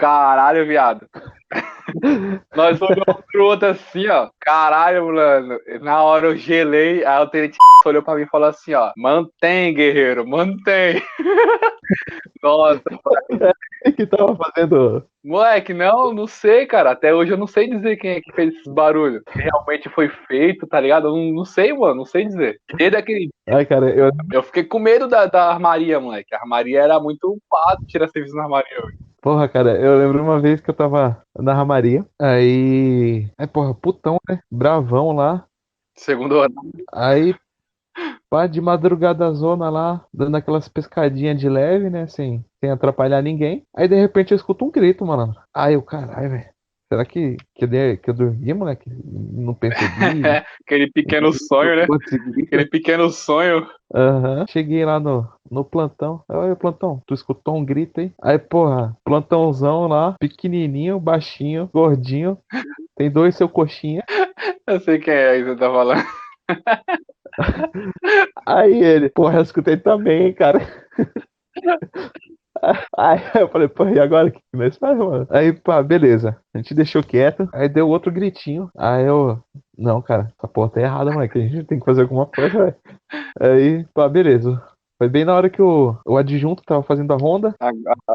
Caralho, viado. Nós olhamos pro outro assim, ó. Caralho, mano. Na hora eu gelei, aí o tenente olhou pra mim e falou assim, ó. Mantém, guerreiro, mantém. Nossa, O que tava fazendo? moleque, não, não sei, cara. Até hoje eu não sei dizer quem é que fez esses barulhos. Se realmente foi feito, tá ligado? Eu não, não sei, mano, não sei dizer. Desde aquele Ai, cara, eu. eu fiquei com medo da, da armaria, moleque. A armaria era muito fácil tirar serviço na armaria. hoje. Porra, cara, eu lembro uma vez que eu tava na Ramaria. Aí. Aí, porra, putão, né? Bravão lá. Segundo ano. Aí, pá, de madrugada zona lá, dando aquelas pescadinhas de leve, né? Sem, sem atrapalhar ninguém. Aí, de repente, eu escuto um grito, mano. Aí, eu, caralho, velho. Será que, que, eu que eu dormi, moleque? Não percebi? Aquele pequeno sonho, né? Consegui. Aquele pequeno sonho. Aham. Cheguei lá no, no plantão. Oi, plantão, tu escutou um grito aí? Aí, porra, plantãozão lá, pequenininho, baixinho, gordinho. Tem dois seu coxinha. Eu sei quem é que você tá falando. Aí ele, porra, eu escutei também, cara. Aí eu falei, porra, e agora o que nós faz, mano? Aí, pá, beleza. A gente deixou quieto. Aí deu outro gritinho. Aí eu, não, cara, essa porra tá errada, moleque. A gente tem que fazer alguma coisa, velho. Aí, pá, beleza. Foi bem na hora que o, o adjunto tava fazendo a ronda.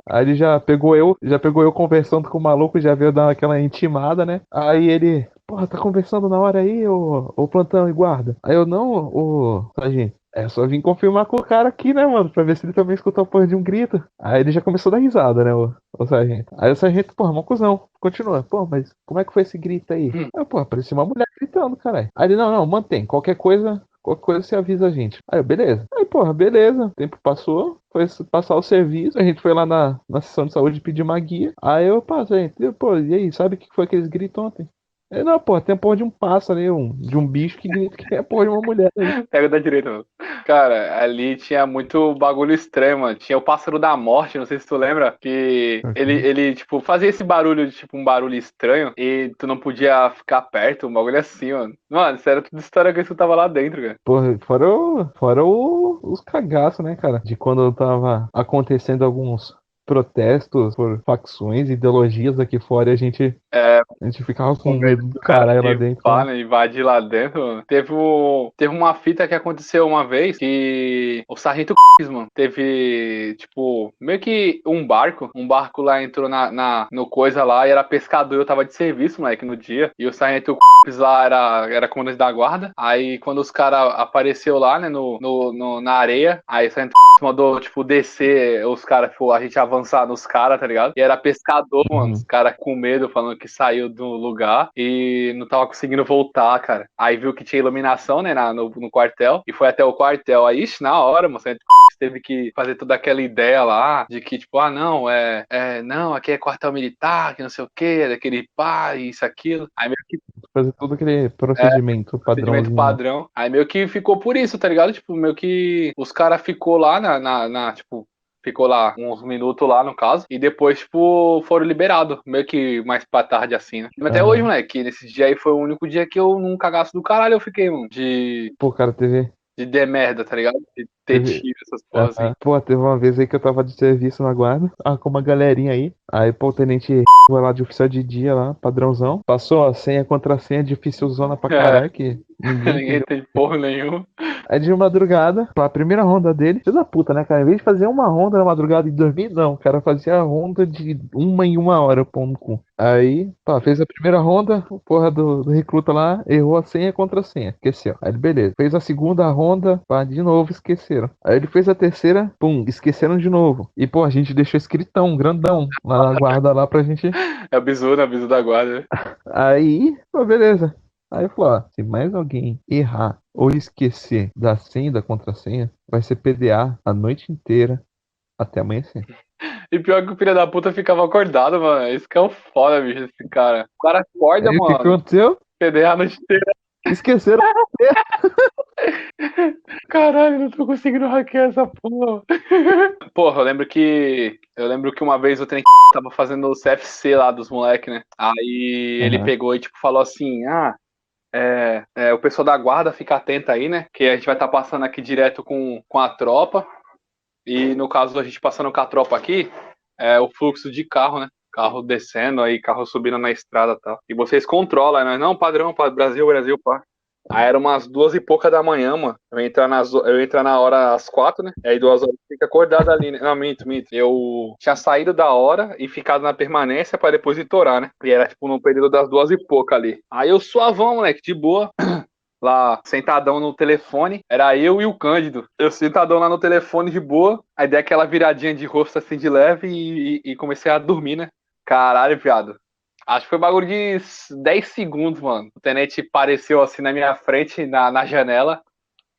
Aí ele já pegou eu, já pegou eu conversando com o maluco, já veio dar aquela intimada, né? Aí ele, porra, tá conversando na hora aí, ô plantão e guarda. Aí eu, não, ô, sargento. É, só vim confirmar com o cara aqui, né, mano? Pra ver se ele também escutou a porra de um grito. Aí ele já começou a dar risada, né, o, o sargento. Aí o sargento, porra, mó cuzão. Continua. Pô, mas como é que foi esse grito aí? Hum. Aí, porra, parecia uma mulher gritando, caralho. Aí ele, não, não, mantém. Qualquer coisa, qualquer coisa você avisa a gente. Aí beleza. Aí, porra, beleza. O tempo passou. Foi passar o serviço. A gente foi lá na, na sessão de saúde pedir uma guia. Aí eu passei. Pô, e aí, sabe o que foi aqueles gritos ontem? Ele, não, pô, tem a porra de um pássaro aí, um, de um bicho que grita que é a porra de uma mulher aí. Pega da direita, mano. Cara, ali tinha muito bagulho estranho, mano. Tinha o pássaro da morte, não sei se tu lembra. Que Ok. ele, ele, tipo, fazia esse barulho, tipo, um barulho estranho. E tu não podia ficar perto, um bagulho assim, mano. Mano, isso era tudo história que eu escutava lá dentro, cara. Porra, fora, o, fora o, os cagaços, né, cara? De quando tava acontecendo alguns protestos por facções, ideologias aqui fora e a gente, É, a gente ficava com medo do caralho lá de dentro. né? invadir lá dentro. Teve, o, teve uma fita que aconteceu uma vez que o sargento mano, teve, tipo, meio que um barco. Um barco lá entrou na, na- no coisa lá e era pescador. Eu tava de serviço, moleque, no dia. E o sargento lá era, era comandante da guarda. Aí quando os caras apareceu lá, né, no, no, no- na areia, aí o sargento mandou, tipo, descer os caras, tipo, a gente avançar nos caras, tá ligado? E era pescador, mano. Uhum. Os caras com medo, falando que saiu do lugar e não tava conseguindo voltar, cara. Aí viu que tinha iluminação, né, na- no, no quartel, e foi até o quartel. Aí, ixi, na hora, você teve que fazer toda aquela ideia lá de que, tipo, ah, não, é, é não, aqui é quartel militar, que não sei o que, daquele pá, isso, aquilo. Aí meio que Fazer todo aquele procedimento procedimento padrãozinho. padrão. Aí meio que ficou por isso, tá ligado? Tipo, meio que os caras ficou lá na, na, na, tipo, ficou lá uns minutos lá, no caso, e depois, tipo, foram liberados, meio que mais pra tarde assim, né? Até Aham. hoje, moleque, nesse dia aí foi o único dia que eu num cagaço do caralho eu fiquei, mano, de... Pô, cara, teve, de der merda, tá ligado? De ter Teve- tiro, essas porra assim. Pô, teve uma vez aí que eu tava de serviço na guarda, ah, com uma galerinha aí. Aí, pô, o tenente foi lá de oficial de dia lá, padrãozão. Passou a senha contra senha dificilzona pra É. caralho, que ninguém Ninguém tem porra nenhum. Aí de madrugada, pra primeira ronda dele, filho da puta, né, cara? Em vez de fazer uma ronda na madrugada e dormir, não, o cara fazia a ronda de uma em uma hora, pão no cu. Aí, pá, fez a primeira ronda, o porra do, do recruta lá, errou a senha contra a senha, esqueceu. Aí ele, beleza. Fez a segunda ronda, pá, de novo, esqueceram. Aí ele fez a terceira, pum, esqueceram de novo. E, pô, a gente deixou escritão, grandão, lá na guarda lá pra gente. É o bizu, né? Bizu da guarda. né? Aí, pô, beleza. Aí falou, ó, se mais alguém errar ou esquecer da senha e da contrassenha, vai ser PDA a noite inteira até amanhecer. E pior que o filho da puta ficava acordado, mano. Isso que é o foda, bicho, esse cara. O cara acorda, Aí o que mano. aconteceu? PDA a noite inteira. Esqueceram. Caralho, não tô conseguindo hackear essa porra. Porra, eu lembro que. Eu lembro que uma vez o trem tava fazendo o CFC lá dos moleques, né? Aí ele Aham. pegou e tipo falou assim: ah. É, é, o pessoal da guarda fica atento aí, né? Que a gente vai estar passando aqui direto com, com a tropa. E no caso a gente passando com a tropa aqui, é o fluxo de carro, né? Carro descendo aí, carro subindo na estrada e tal. E vocês controlam, né? Não, padrão, pa- Brasil, Brasil, pá. Aí era umas duas e pouca da manhã, mano. Eu entrar, nas, eu entrar na hora às quatro, né? Aí duas horas fica acordado ali, né? Não, minto, minto. Eu tinha saído da hora e ficado na permanência pra depois ir torar, né? E era tipo no período das duas e pouca ali. Aí eu suavão, moleque, de boa. Lá, sentadão no telefone, era eu e o Cândido. Eu sentadão lá no telefone de boa, aí dei aquela viradinha de rosto assim de leve e, e- e comecei a dormir, né? Caralho, viado. Acho que foi um bagulho de 10 segundos, mano. O tenente apareceu assim na minha frente, na, na janela,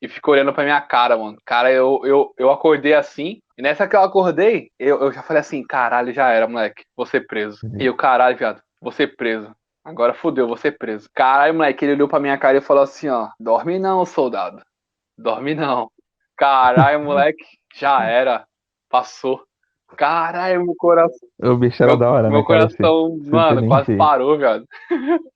e ficou olhando pra minha cara, mano. Cara, eu, eu, eu acordei assim, e nessa que eu acordei, eu, eu já falei assim, caralho, já era, moleque. Vou ser preso. E eu, caralho, viado, vou ser preso. Agora fudeu, vou ser preso. Caralho, moleque, ele olhou pra minha cara e falou assim, ó, dorme não, soldado. Dorme não. Caralho, moleque, já era. Passou. Caralho, meu coração. O bicho era Meu, da hora, meu né, cara? Esse- coração, esse mano, quase aí. parou, viado.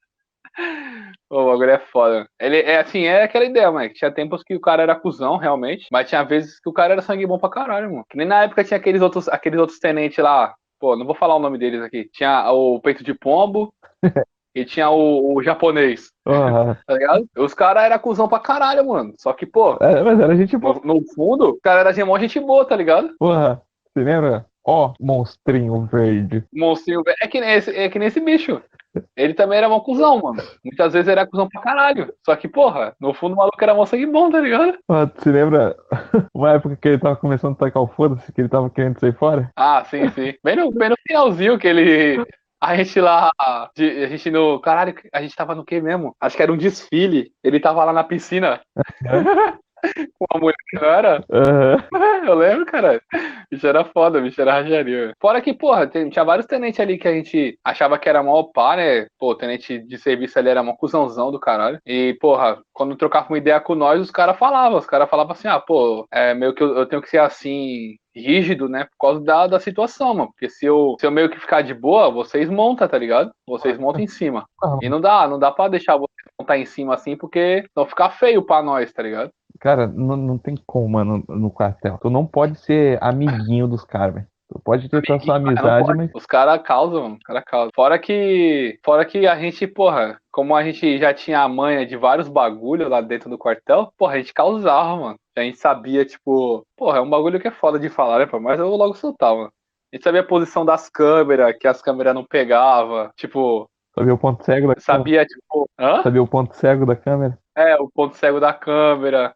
O bagulho é foda. Ele é assim, é aquela ideia, mano. Tinha tempos que o cara era cuzão, realmente. Mas tinha vezes que o cara era sangue bom pra caralho, mano. Que nem na época tinha aqueles outros, aqueles outros tenentes lá. Pô, não vou falar o nome deles aqui. Tinha o peito de pombo e tinha o, o japonês, Porra. tá ligado? Os caras eram cuzão pra caralho, mano. Só que, pô, É, mas era gente boa. no, no fundo, o cara era gemão gente boa, tá ligado? Porra. Você lembra? Ó, monstrinho verde. Monstrinho, velho. É que, nem esse, é que nem esse bicho. Ele também era mó cuzão, mano. Muitas vezes era cuzão pra caralho. Só que, porra, no fundo o maluco era mó sangue bom, tá ligado? Ó, você lembra uma época que ele tava começando a tacar o foda-se, que ele tava querendo sair fora? Ah, sim, sim. Bem no, bem no finalzinho que ele. A gente lá. a gente no. Caralho, a gente tava no que mesmo? Acho que era um desfile. Ele tava lá na piscina. Com uma mulher que não era? Aham. Eu lembro, cara. Bicho era foda, bicho era rajaria. Fora que, porra, tinha vários tenentes ali que a gente achava que era mó pá, né? Pô, o tenente de serviço ali era mó cuzãozão do caralho. E, porra, quando trocava uma ideia com nós, os caras falavam. Os caras falavam assim, ah, pô, é meio que eu, eu tenho que ser assim. Rígido, né? Por causa da, da situação, mano. Porque se eu, se eu meio que ficar de boa, vocês montam, tá ligado? Vocês montam em cima. E não dá, não dá pra deixar vocês montar em cima assim, porque não ficar feio pra nós, tá ligado? Cara, não, não tem como, mano, no quartel. Tu não pode ser amiguinho dos caras, velho. Tu pode ter tua sua amizade, mas. Os caras causam, mano. Os caras causam. Fora que. Fora que a gente, porra, como a gente já tinha a manha de vários bagulhos lá dentro do quartel, porra, a gente causava, mano. A gente sabia, tipo, porra, é um bagulho que é foda de falar, né, pô? Mas eu vou logo soltar, mano. A gente sabia a posição das câmeras, que as câmeras não pegavam. Tipo, Sabia o ponto cego da câmera? sabia, tipo. Hã? Sabia o ponto cego da câmera? É, o ponto cego da câmera.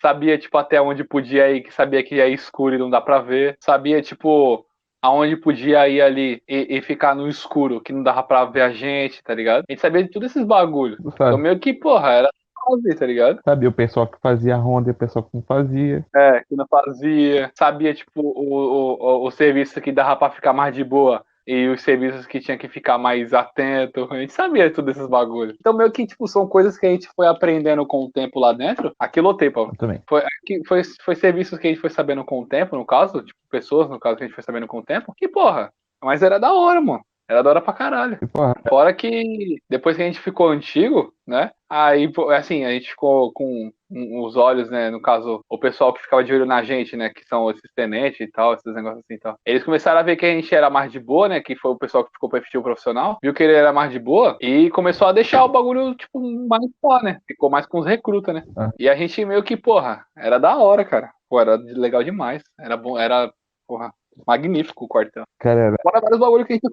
Sabia, tipo, até onde podia ir, que sabia que é escuro e não dá pra ver. Sabia, tipo, aonde podia ir ali e, e ficar no escuro, que não dava pra ver a gente, tá ligado? A gente sabia de todos esses bagulhos. Então meio que, porra, era fazer, tá ligado? Sabia o pessoal que fazia a ronda e o pessoal que não fazia. É, que não fazia. Sabia, tipo, o, o, o, o serviço que dava pra ficar mais de boa. E os serviços que tinha que ficar mais atento. A gente sabia todos esses bagulhos. Então, meio que, tipo, são coisas que a gente foi aprendendo com o tempo lá dentro. Aquilo tempo, Eu também. Foi, que foi, foi serviços que a gente foi sabendo com o tempo, no caso, tipo, pessoas, no caso, que a gente foi sabendo com o tempo, que porra, mas era da hora, mano. Era da hora pra caralho. Porra, Fora que depois que a gente ficou antigo, né? Aí, pô, assim, a gente ficou com os olhos, né? No caso, o pessoal que ficava de olho na gente, né? Que são esses tenentes e tal, esses negócios assim e tal. Eles começaram a ver que a gente era mais de boa, né? Que foi o pessoal que ficou pro efetivo profissional. Viu que ele era mais de boa e começou a deixar o bagulho, tipo, mais pó, né? Ficou mais com os recrutas, né? Ah. E a gente meio que, porra, era da hora, cara. Pô, era legal demais. Era bom, era, porra, magnífico o quartel. cara, era. Fora vários bagulho que a gente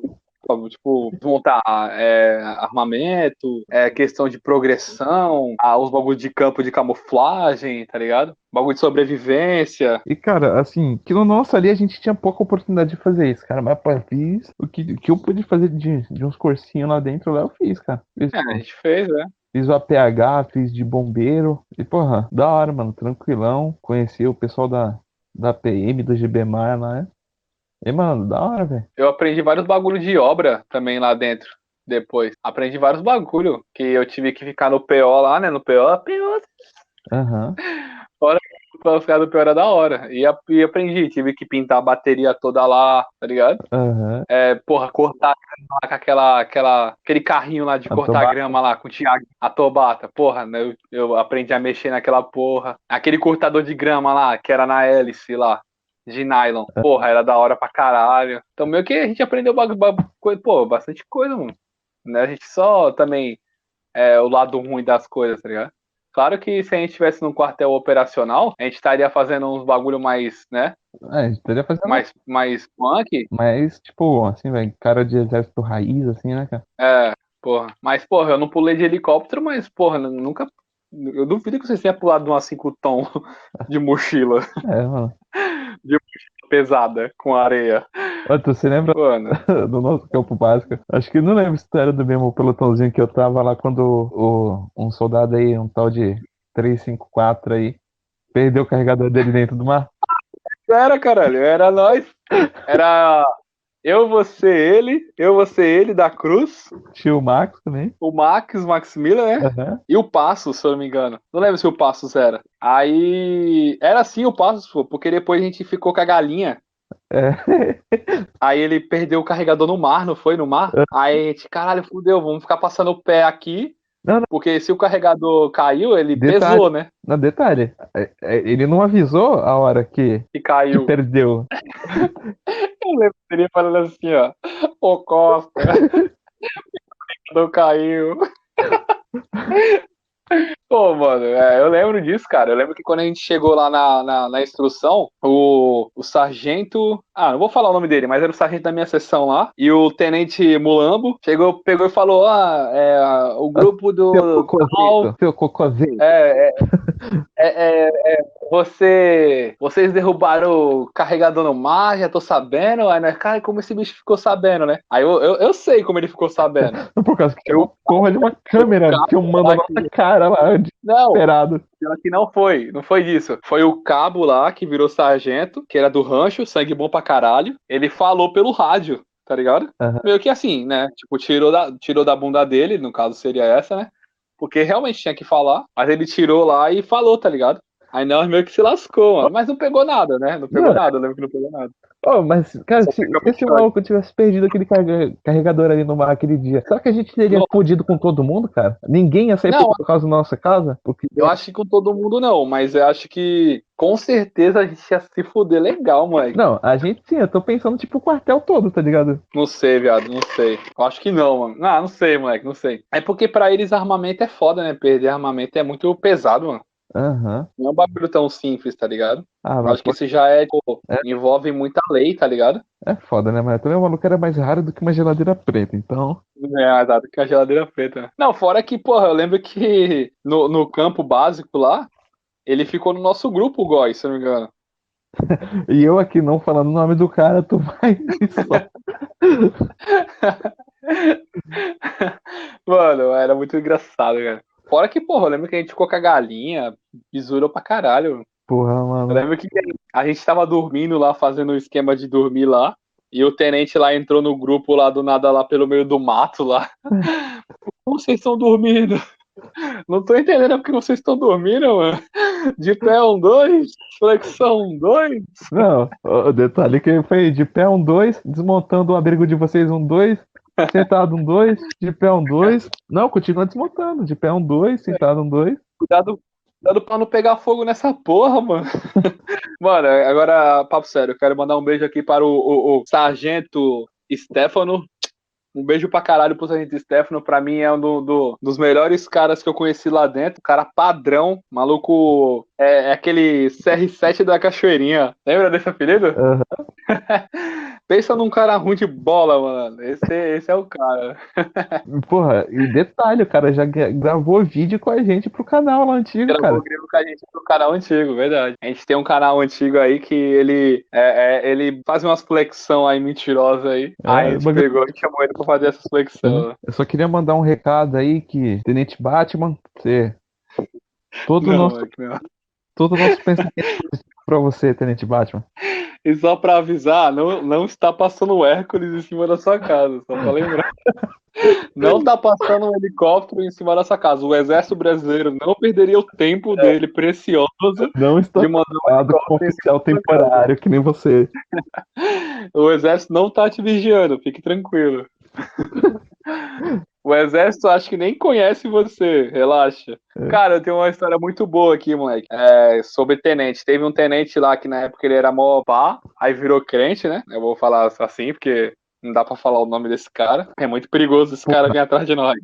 Tipo, desmontar é, armamento, é, questão de progressão, ah, os bagulhos de campo de camuflagem, tá ligado? Bagulho de sobrevivência. E, cara, assim, que no nosso ali a gente tinha pouca oportunidade de fazer isso, cara. Mas, eu fiz o que, que eu pude fazer de, de uns cursinhos lá dentro, lá eu fiz, cara. Fiz, É, a gente fez, né? fiz o APH, fiz de bombeiro. E, porra, da hora, mano, tranquilão. Conheci o pessoal da, da PM, do GBMAR lá, né? E, mano, da hora, velho. Eu aprendi vários bagulhos de obra também lá dentro. Depois. Aprendi vários bagulho que eu tive que ficar no PO lá, né? No PO, PO, Aham. pra ficar no PO era da hora. E, e aprendi. Tive que pintar a bateria toda lá, tá ligado? Aham. É, porra, cortar lá com aquela, aquela, aquele carrinho lá de A cortar tobata. grama lá com o Thiago, a tobata. Porra, né, eu, eu aprendi a mexer naquela porra. Aquele cortador de grama lá, que era na hélice lá, de nylon. Porra, era da hora pra caralho. Então, meio que a gente aprendeu pô, bastante coisa, mano. Né? A gente só também é, o lado ruim das coisas, tá ligado? Claro que se a gente estivesse num quartel operacional, a gente estaria fazendo uns bagulho mais, né? É, a gente poderia fazer mais, Mais, punk, mais, tipo, assim, velho, cara de exército raiz, assim, né, cara? É, porra. Mas, porra, eu não pulei de helicóptero, mas, porra, nunca. Eu duvido que vocês tenham pulado de uma 5 tom de mochila É, mano. pesada com areia. Ô, tu se lembra Mano, do nosso campo básico? Acho que não lembro se tu era do mesmo pelotãozinho que eu tava lá quando o, um soldado aí, um tal de 354 aí, perdeu o carregador dele dentro do mar. era, caralho, era nós. Era eu, você, ele, eu, você, ele da Cruz, Tio Max também. o Max, Max Miller, né? Aham. E o Passos, se eu não me engano. Não lembro se o Passos era. Aí. Era assim o Passos, pô, porque depois a gente ficou com a galinha. É. Aí ele perdeu o carregador no mar, não foi? No mar? Aí a gente, caralho, fudeu, vamos ficar passando o pé aqui. Não, não. Porque se o carregador caiu, ele Detalhe. pesou, né? Não, detalhe, é- é, ele não avisou a hora que, que caiu. perdeu. Eu lembro dele falando assim, ó. Ô Costa. o caiu. Pô, mano, é, eu lembro disso, cara. Eu lembro que quando a gente chegou lá na, na, na instrução, o, o sargento. Ah, não vou falar o nome dele, mas era o sargento da minha seção lá. E o tenente Mulambo chegou, pegou e falou: Ah, é, o grupo do. Seu cocôzito, seu cocôzito. É, é, é, é, é, você, vocês derrubaram o carregador no mar, já tô sabendo. Aí nós, cara, como esse bicho ficou sabendo, né? Aí eu, eu, eu sei como ele ficou sabendo. Por causa que uma porra de uma câmera filmando a nossa cara lá, Não, pior que não foi, não foi disso. Foi o cabo lá que virou sargento, que era do rancho, sangue bom pra caralho. Ele falou pelo rádio, tá ligado? Aham. Meio que assim, né? Tipo, tirou da, tirou da bunda dele, no caso seria essa, né? Porque realmente tinha que falar, mas ele tirou lá e falou, tá ligado? Aí nós meio que se lascou, mano. Mas não pegou nada, né? Não pegou Não. nada, eu lembro que não pegou nada. Oh, mas, cara, se, esse maluco tivesse perdido aquele carregador ali no mar aquele dia, será que a gente teria Não. fudido com todo mundo, cara? Ninguém ia sair Não. por causa da nossa casa? Porque Eu acho que com todo mundo não, mas eu acho que com certeza a gente ia se fuder legal, moleque. Não, a gente sim, eu tô pensando tipo o quartel todo, tá ligado? Não sei, viado, não sei. Eu acho que não, mano. Ah, não sei, moleque, não sei. É porque pra eles armamento é foda, né? Perder armamento é muito pesado, mano. Aham. Não é um bagulho tão simples, tá ligado? Ah, mas acho que isso já é, tipo, envolve muita lei, tá ligado? é foda, né? Mas também o maluco era mais raro do que uma geladeira preta, então. É, exato, que a geladeira preta. Não, fora que, porra, eu lembro que no, no campo básico lá, ele ficou no nosso grupo, o Góis, se não me engano. E eu aqui não falando o nome do cara, tu vai. Mano, era muito engraçado, cara. Fora que, porra, eu lembro que a gente ficou com a galinha, bisurou pra caralho. Porra, Eu mano. lembro que a gente tava dormindo lá, fazendo o esquema de dormir lá. E o tenente lá entrou no grupo lá do nada, lá pelo meio do mato lá. Como vocês estão dormindo? Não tô entendendo porque vocês estão dormindo, mano. De pé um dois, flexão um dois. Não, o detalhe que foi de pé um dois, desmontando o abrigo de vocês um dois, sentado um dois, de pé um dois. Não, continua desmontando. De pé um dois, sentado um dois. Cuidado, cuidado pra não pegar fogo nessa porra, mano. mano, agora, papo sério, eu quero mandar um beijo aqui para o, o, o Sargento Stefano. Um beijo pra caralho pro Sargento Stefano. Pra mim é um do, do- dos melhores caras que eu conheci lá dentro. Cara padrão. Maluco é, é aquele CR7 da Cachoeirinha. Lembra desse apelido? Aham. Pensa num cara ruim de bola, mano. Esse, esse é o cara. Porra, e detalhe, o cara já gra- gravou vídeo com a gente pro canal lá antigo, cara. Gravou com a gente no canal antigo, verdade. A gente tem um canal antigo aí que ele, é, é, ele faz umas flexão aí mentirosas aí. É, aí a gente mas- pegou e chamou ele pra fazer essas flexões. Eu só queria mandar um recado aí que, Tenente Batman, você. Todo o nosso, é todo nosso pensamento é pra você, Tenente Batman. E só pra avisar, não, não está passando o Hércules em cima da sua casa, só pra lembrar. Não tá passando um helicóptero em cima da sua casa. O exército brasileiro não perderia o tempo dele precioso Não está de mandar um com oficial temporário, que nem você. O exército não tá te vigiando, fique tranquilo. O exército acho que nem conhece você, relaxa. É. Cara, eu tenho uma história muito boa aqui, moleque. É, sobre tenente. Teve um tenente lá que na época ele era mó pá, aí virou crente, né? Eu vou falar assim, porque não dá pra falar o nome desse cara. É muito perigoso esse cara vir atrás de nós.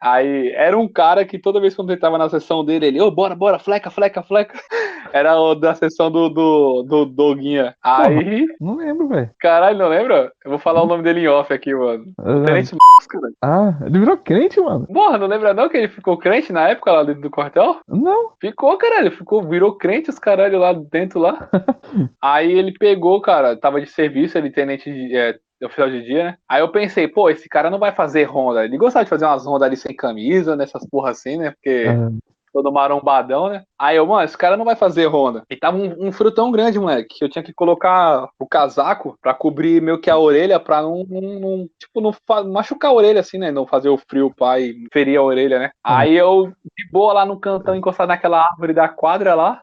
Aí era um cara que toda vez que eu tava na sessão dele, ele, ô, bora, bora, fleca, fleca, fleca. Era o da sessão do, do, do Doguinha. Aí, Não lembro, velho. caralho, não lembra? Eu vou falar o nome dele em off aqui, mano. Tenente cara. Ah, ele virou crente, mano? Porra, não lembra não que ele ficou crente na época lá dentro do quartel? Não. Ficou, caralho, ficou, virou crente os caralho lá dentro lá. Aí ele pegou, cara, tava de serviço, ele tenente de, é, oficial de dia, né? Aí eu pensei, pô, esse cara não vai fazer ronda. Ele gostava de fazer umas rondas ali sem camisa, nessas porra assim, né? Porque Ah, todo marombadão, né? Aí eu, mano, esse cara não vai fazer ronda. E tava um, um frio tão grande, moleque, que eu tinha que colocar o casaco pra cobrir meio que a orelha, pra não, não- não- tipo, não machucar a orelha, assim, né? Não fazer o frio, pai, ferir a orelha, né? Aí eu, de boa, lá no cantão, encostado naquela árvore da quadra lá,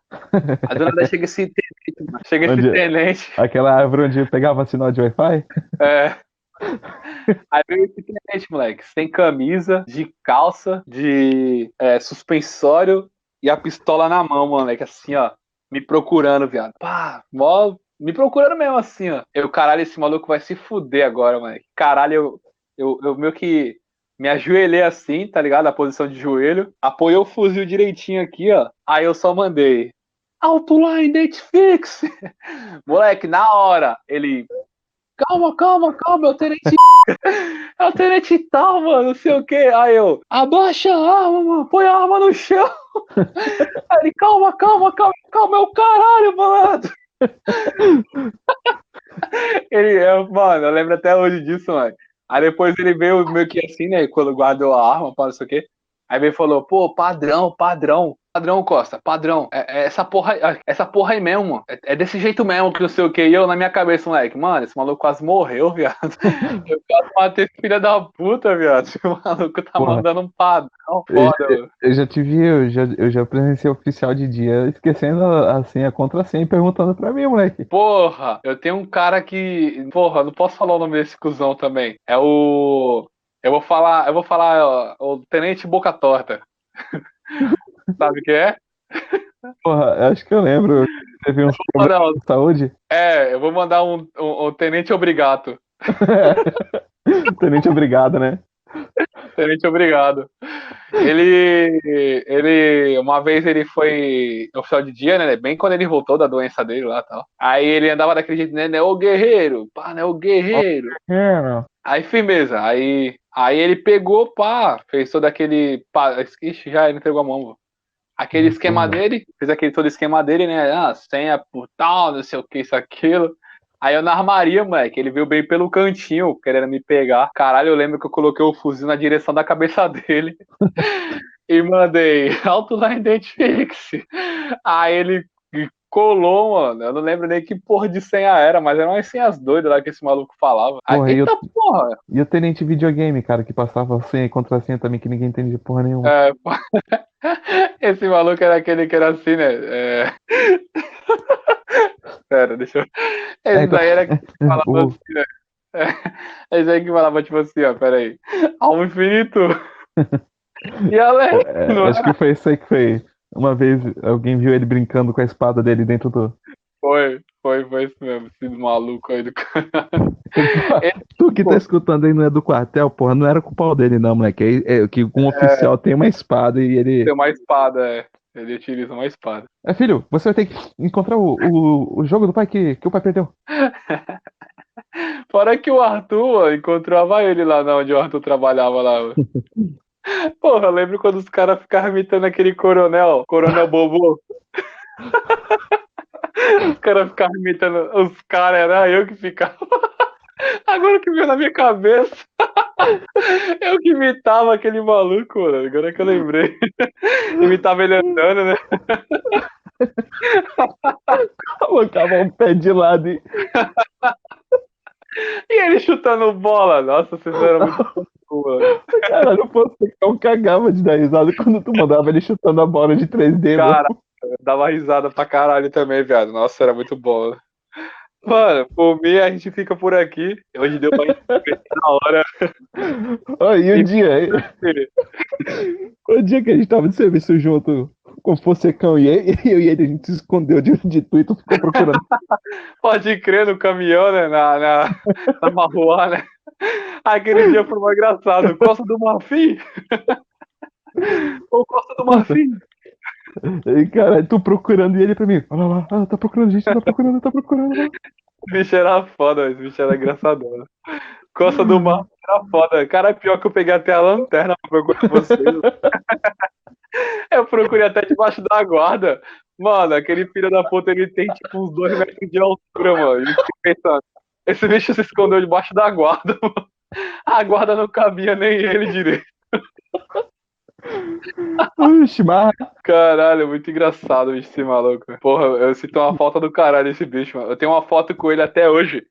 a dona da chega esse tenente, mano. chega esse Onde- tenente, aquela árvore onde eu pegava sinal de Wi-Fi? é... Aí veio esse tenente, moleque, sem camisa, de calça, de é, suspensório e a pistola na mão, moleque, assim, ó, me procurando, viado. Pá, mó, me procurando mesmo, assim, ó. Eu, caralho, esse maluco vai se fuder agora, moleque. Caralho, eu, eu, eu meio que me ajoelhei assim, tá ligado? A posição de joelho, apoiei o fuzil direitinho aqui, ó. Aí eu só mandei. Lá, identifique-se. Moleque, na hora, ele. Calma, calma, calma, é o tenente. É o tenente tal, mano, não sei o que. Aí eu, abaixa a arma, mano, põe a arma no chão. Aí ele, calma, calma, calma, calma, é o caralho, mano. Ele, é, mano, eu lembro até hoje disso, mano. Aí depois ele veio meio que assim, né, quando guardou a arma, para não sei o quê. Aí veio e falou, pô, padrão, padrão. Padrão, Costa, padrão. É, é essa porra, é- essa porra aí mesmo, mano. É, é desse jeito mesmo que não sei o que. E eu na minha cabeça, moleque, mano, esse maluco quase morreu, viado. Eu quase matei esse filho da puta, viado. O maluco tá Porra. mandando um padrão foda, mano. Eu já tive, eu já, eu já presenciei oficial de dia esquecendo a, a senha contra a senha e perguntando pra mim, moleque. Porra, eu tenho um cara que. Porra, não posso falar o nome desse cuzão também. É o. Eu vou falar, eu vou falar, ó, o Tenente Boca Torta. Sabe o que é? Porra, acho que eu lembro. Teve um não, de saúde. é, eu vou mandar um, um, um Tenente Obrigato. Tenente, obrigado, né? Tenente Obrigado. Ele, ele, uma vez ele foi oficial de dia, né? Bem quando ele voltou da doença dele lá e tal. Aí ele andava daquele jeito, né? né, Ô guerreiro, pá, né? Ô guerreiro. É, meu. Aí, firmeza. Aí, aí ele pegou, pá, fez todo aquele. Pá, ixi, já ele entregou a mão. Aquele esquema dele, fez aquele todo esquema dele, né? Ah, senha por tal, não sei o que, isso, aquilo. Aí eu na armaria, moleque, ele veio bem pelo cantinho, querendo me pegar. Caralho, eu lembro que eu coloquei o fuzil na direção da cabeça dele. e mandei, alto lá, identifique-se. Aí ele colou, mano. Eu não lembro nem que porra de senha era, mas eram umas senhas doidas lá que esse maluco falava. Aí, Porra, e eu- eita porra! E o tenente videogame, cara, que passava senha e contra senha também, que ninguém entende porra nenhuma. É. Esse maluco era aquele que era assim, né? É... Pera, deixa eu. Esse É, então- daí era que falava O- assim, né? É isso aí que falava, tipo assim, ó, peraí. Ao infinito. e além. É, acho que foi isso aí que foi. Uma vez alguém viu ele brincando com a espada dele dentro do. Foi, foi, foi isso mesmo. Esse maluco aí do caralho. tu que tá escutando aí não é do quartel, porra, não era com o pau dele, não, moleque. É, é que um oficial tem uma espada e ele. Tem uma espada, é. Ele utiliza uma espada. É, filho, você vai ter que encontrar o, o, o jogo do pai que, que o pai perdeu. Fora que o Arthur encontrava ele lá onde o Arthur trabalhava lá. Porra, eu lembro quando os caras ficavam imitando aquele coronel, coronel Bobo. Os caras ficavam imitando os caras, era eu que ficava. Agora que veio na minha cabeça. Eu que imitava aquele maluco, mano. Agora que eu lembrei. Imitava ele andando, né? Colocava um pé de lado e. E ele chutando bola. Nossa, vocês eram muito mano. Caralho, que eu cagava de dar risada quando tu mandava ele chutando a bola de 3D, mano. Cara, dava risada pra caralho também, viado. Nossa, era muito bom. Mano, por mim a gente fica por aqui. Hoje deu pra gente na hora. Aí o dia. O dia que a gente tava de serviço junto com o Fonsecão e eu e ele, a gente se escondeu de, de tu e tu ficou procurando. Pode crer no caminhão, né? Na, na, na Marruá, né? Aquele dia foi mais engraçado. Costa do Marfim? Ou Costa do Marfim? E, cara, tu procurando e ele pra mim. Olha lá, ah, tá procurando, gente, tá procurando, tá procurando. Esse bicho era foda, esse bicho era engraçadão. né? Costa do Mar era foda. Cara, pior que eu peguei até a lanterna pra procurar vocês. Eu procurei até debaixo da guarda. Mano, aquele filho da puta, ele tem tipo uns dois metros de altura, mano. Eu fiquei pensando, esse bicho se escondeu debaixo da guarda, mano. A guarda não cabia nem ele direito. Oxi, mas Caralho, muito engraçado bicho, esse maluco. Porra, eu sinto uma falta do caralho esse bicho, mano. Eu tenho uma foto com ele até hoje.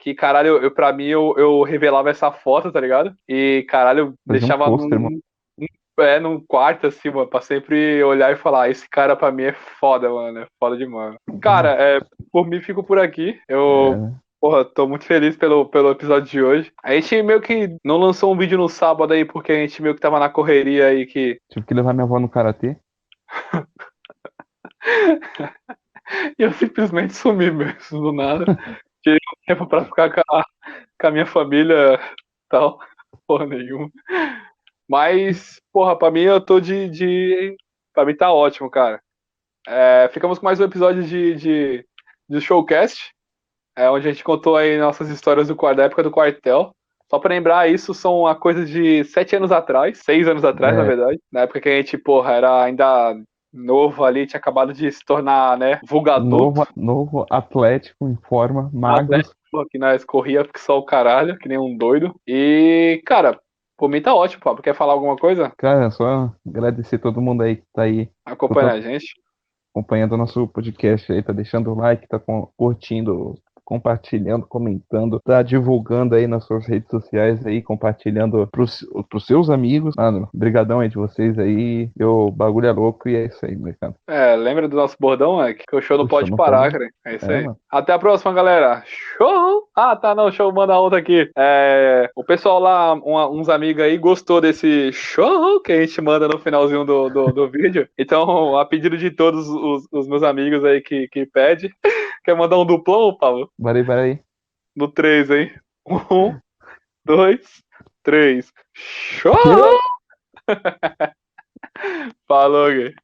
Que, caralho, eu, eu- pra mim, eu, eu revelava essa foto, tá ligado? E, caralho, eu Fazia um deixava pôster, num, num- é, num quarto, assim, mano, pra sempre olhar e falar, esse cara pra mim é foda, mano, é foda demais. Cara, é, por mim, fico por aqui. Eu, É, porra, tô muito feliz pelo, pelo episódio de hoje. A gente meio que não lançou um vídeo no sábado aí, porque a gente meio que tava na correria aí que tive que levar minha avó no karatê. E eu simplesmente sumi mesmo, do nada. Tirei um tempo pra ficar com a, com a minha família tal. Porra nenhuma. Mas, porra, pra mim eu tô de. de... Pra mim tá ótimo, cara. É, ficamos com mais um episódio de, de, de Showcast, é, onde a gente contou aí nossas histórias do, da época do quartel. Só pra lembrar, isso são a coisa de sete anos atrás, seis anos atrás, É. na verdade. Na época que a gente, porra, era ainda novo ali, tinha acabado de se tornar, né, vulgador. Novo, novo Atlético em forma, magro. Atlético, que nós corria que só o caralho, que nem um doido. E, cara, por mim tá ótimo, Pablo. Quer falar alguma coisa? Cara, só agradecer todo mundo aí que tá aí Acompanha a gente. acompanhando o nosso podcast aí, tá deixando o like, tá curtindo, compartilhando, comentando, tá divulgando aí nas suas redes sociais aí, compartilhando pros, pros seus amigos. Mano, brigadão aí de vocês aí. Eu, bagulho é louco e é isso aí, molecada. É, lembra do nosso bordão, Mike? Que o show não O pode não parar, cara. É isso É, aí. mano. Até a próxima, galera. Show! Ah, tá, não, show, manda outra aqui. É, o pessoal lá, um- uns amigos aí, gostou desse show que a gente manda no finalzinho do, do, do vídeo. Então, a pedido de todos os, os meus amigos aí que, que pede, quer mandar um duplão, Paulo? Bora aí, bora aí. No 3, hein? Um, dois, três. Show! Falou, gay.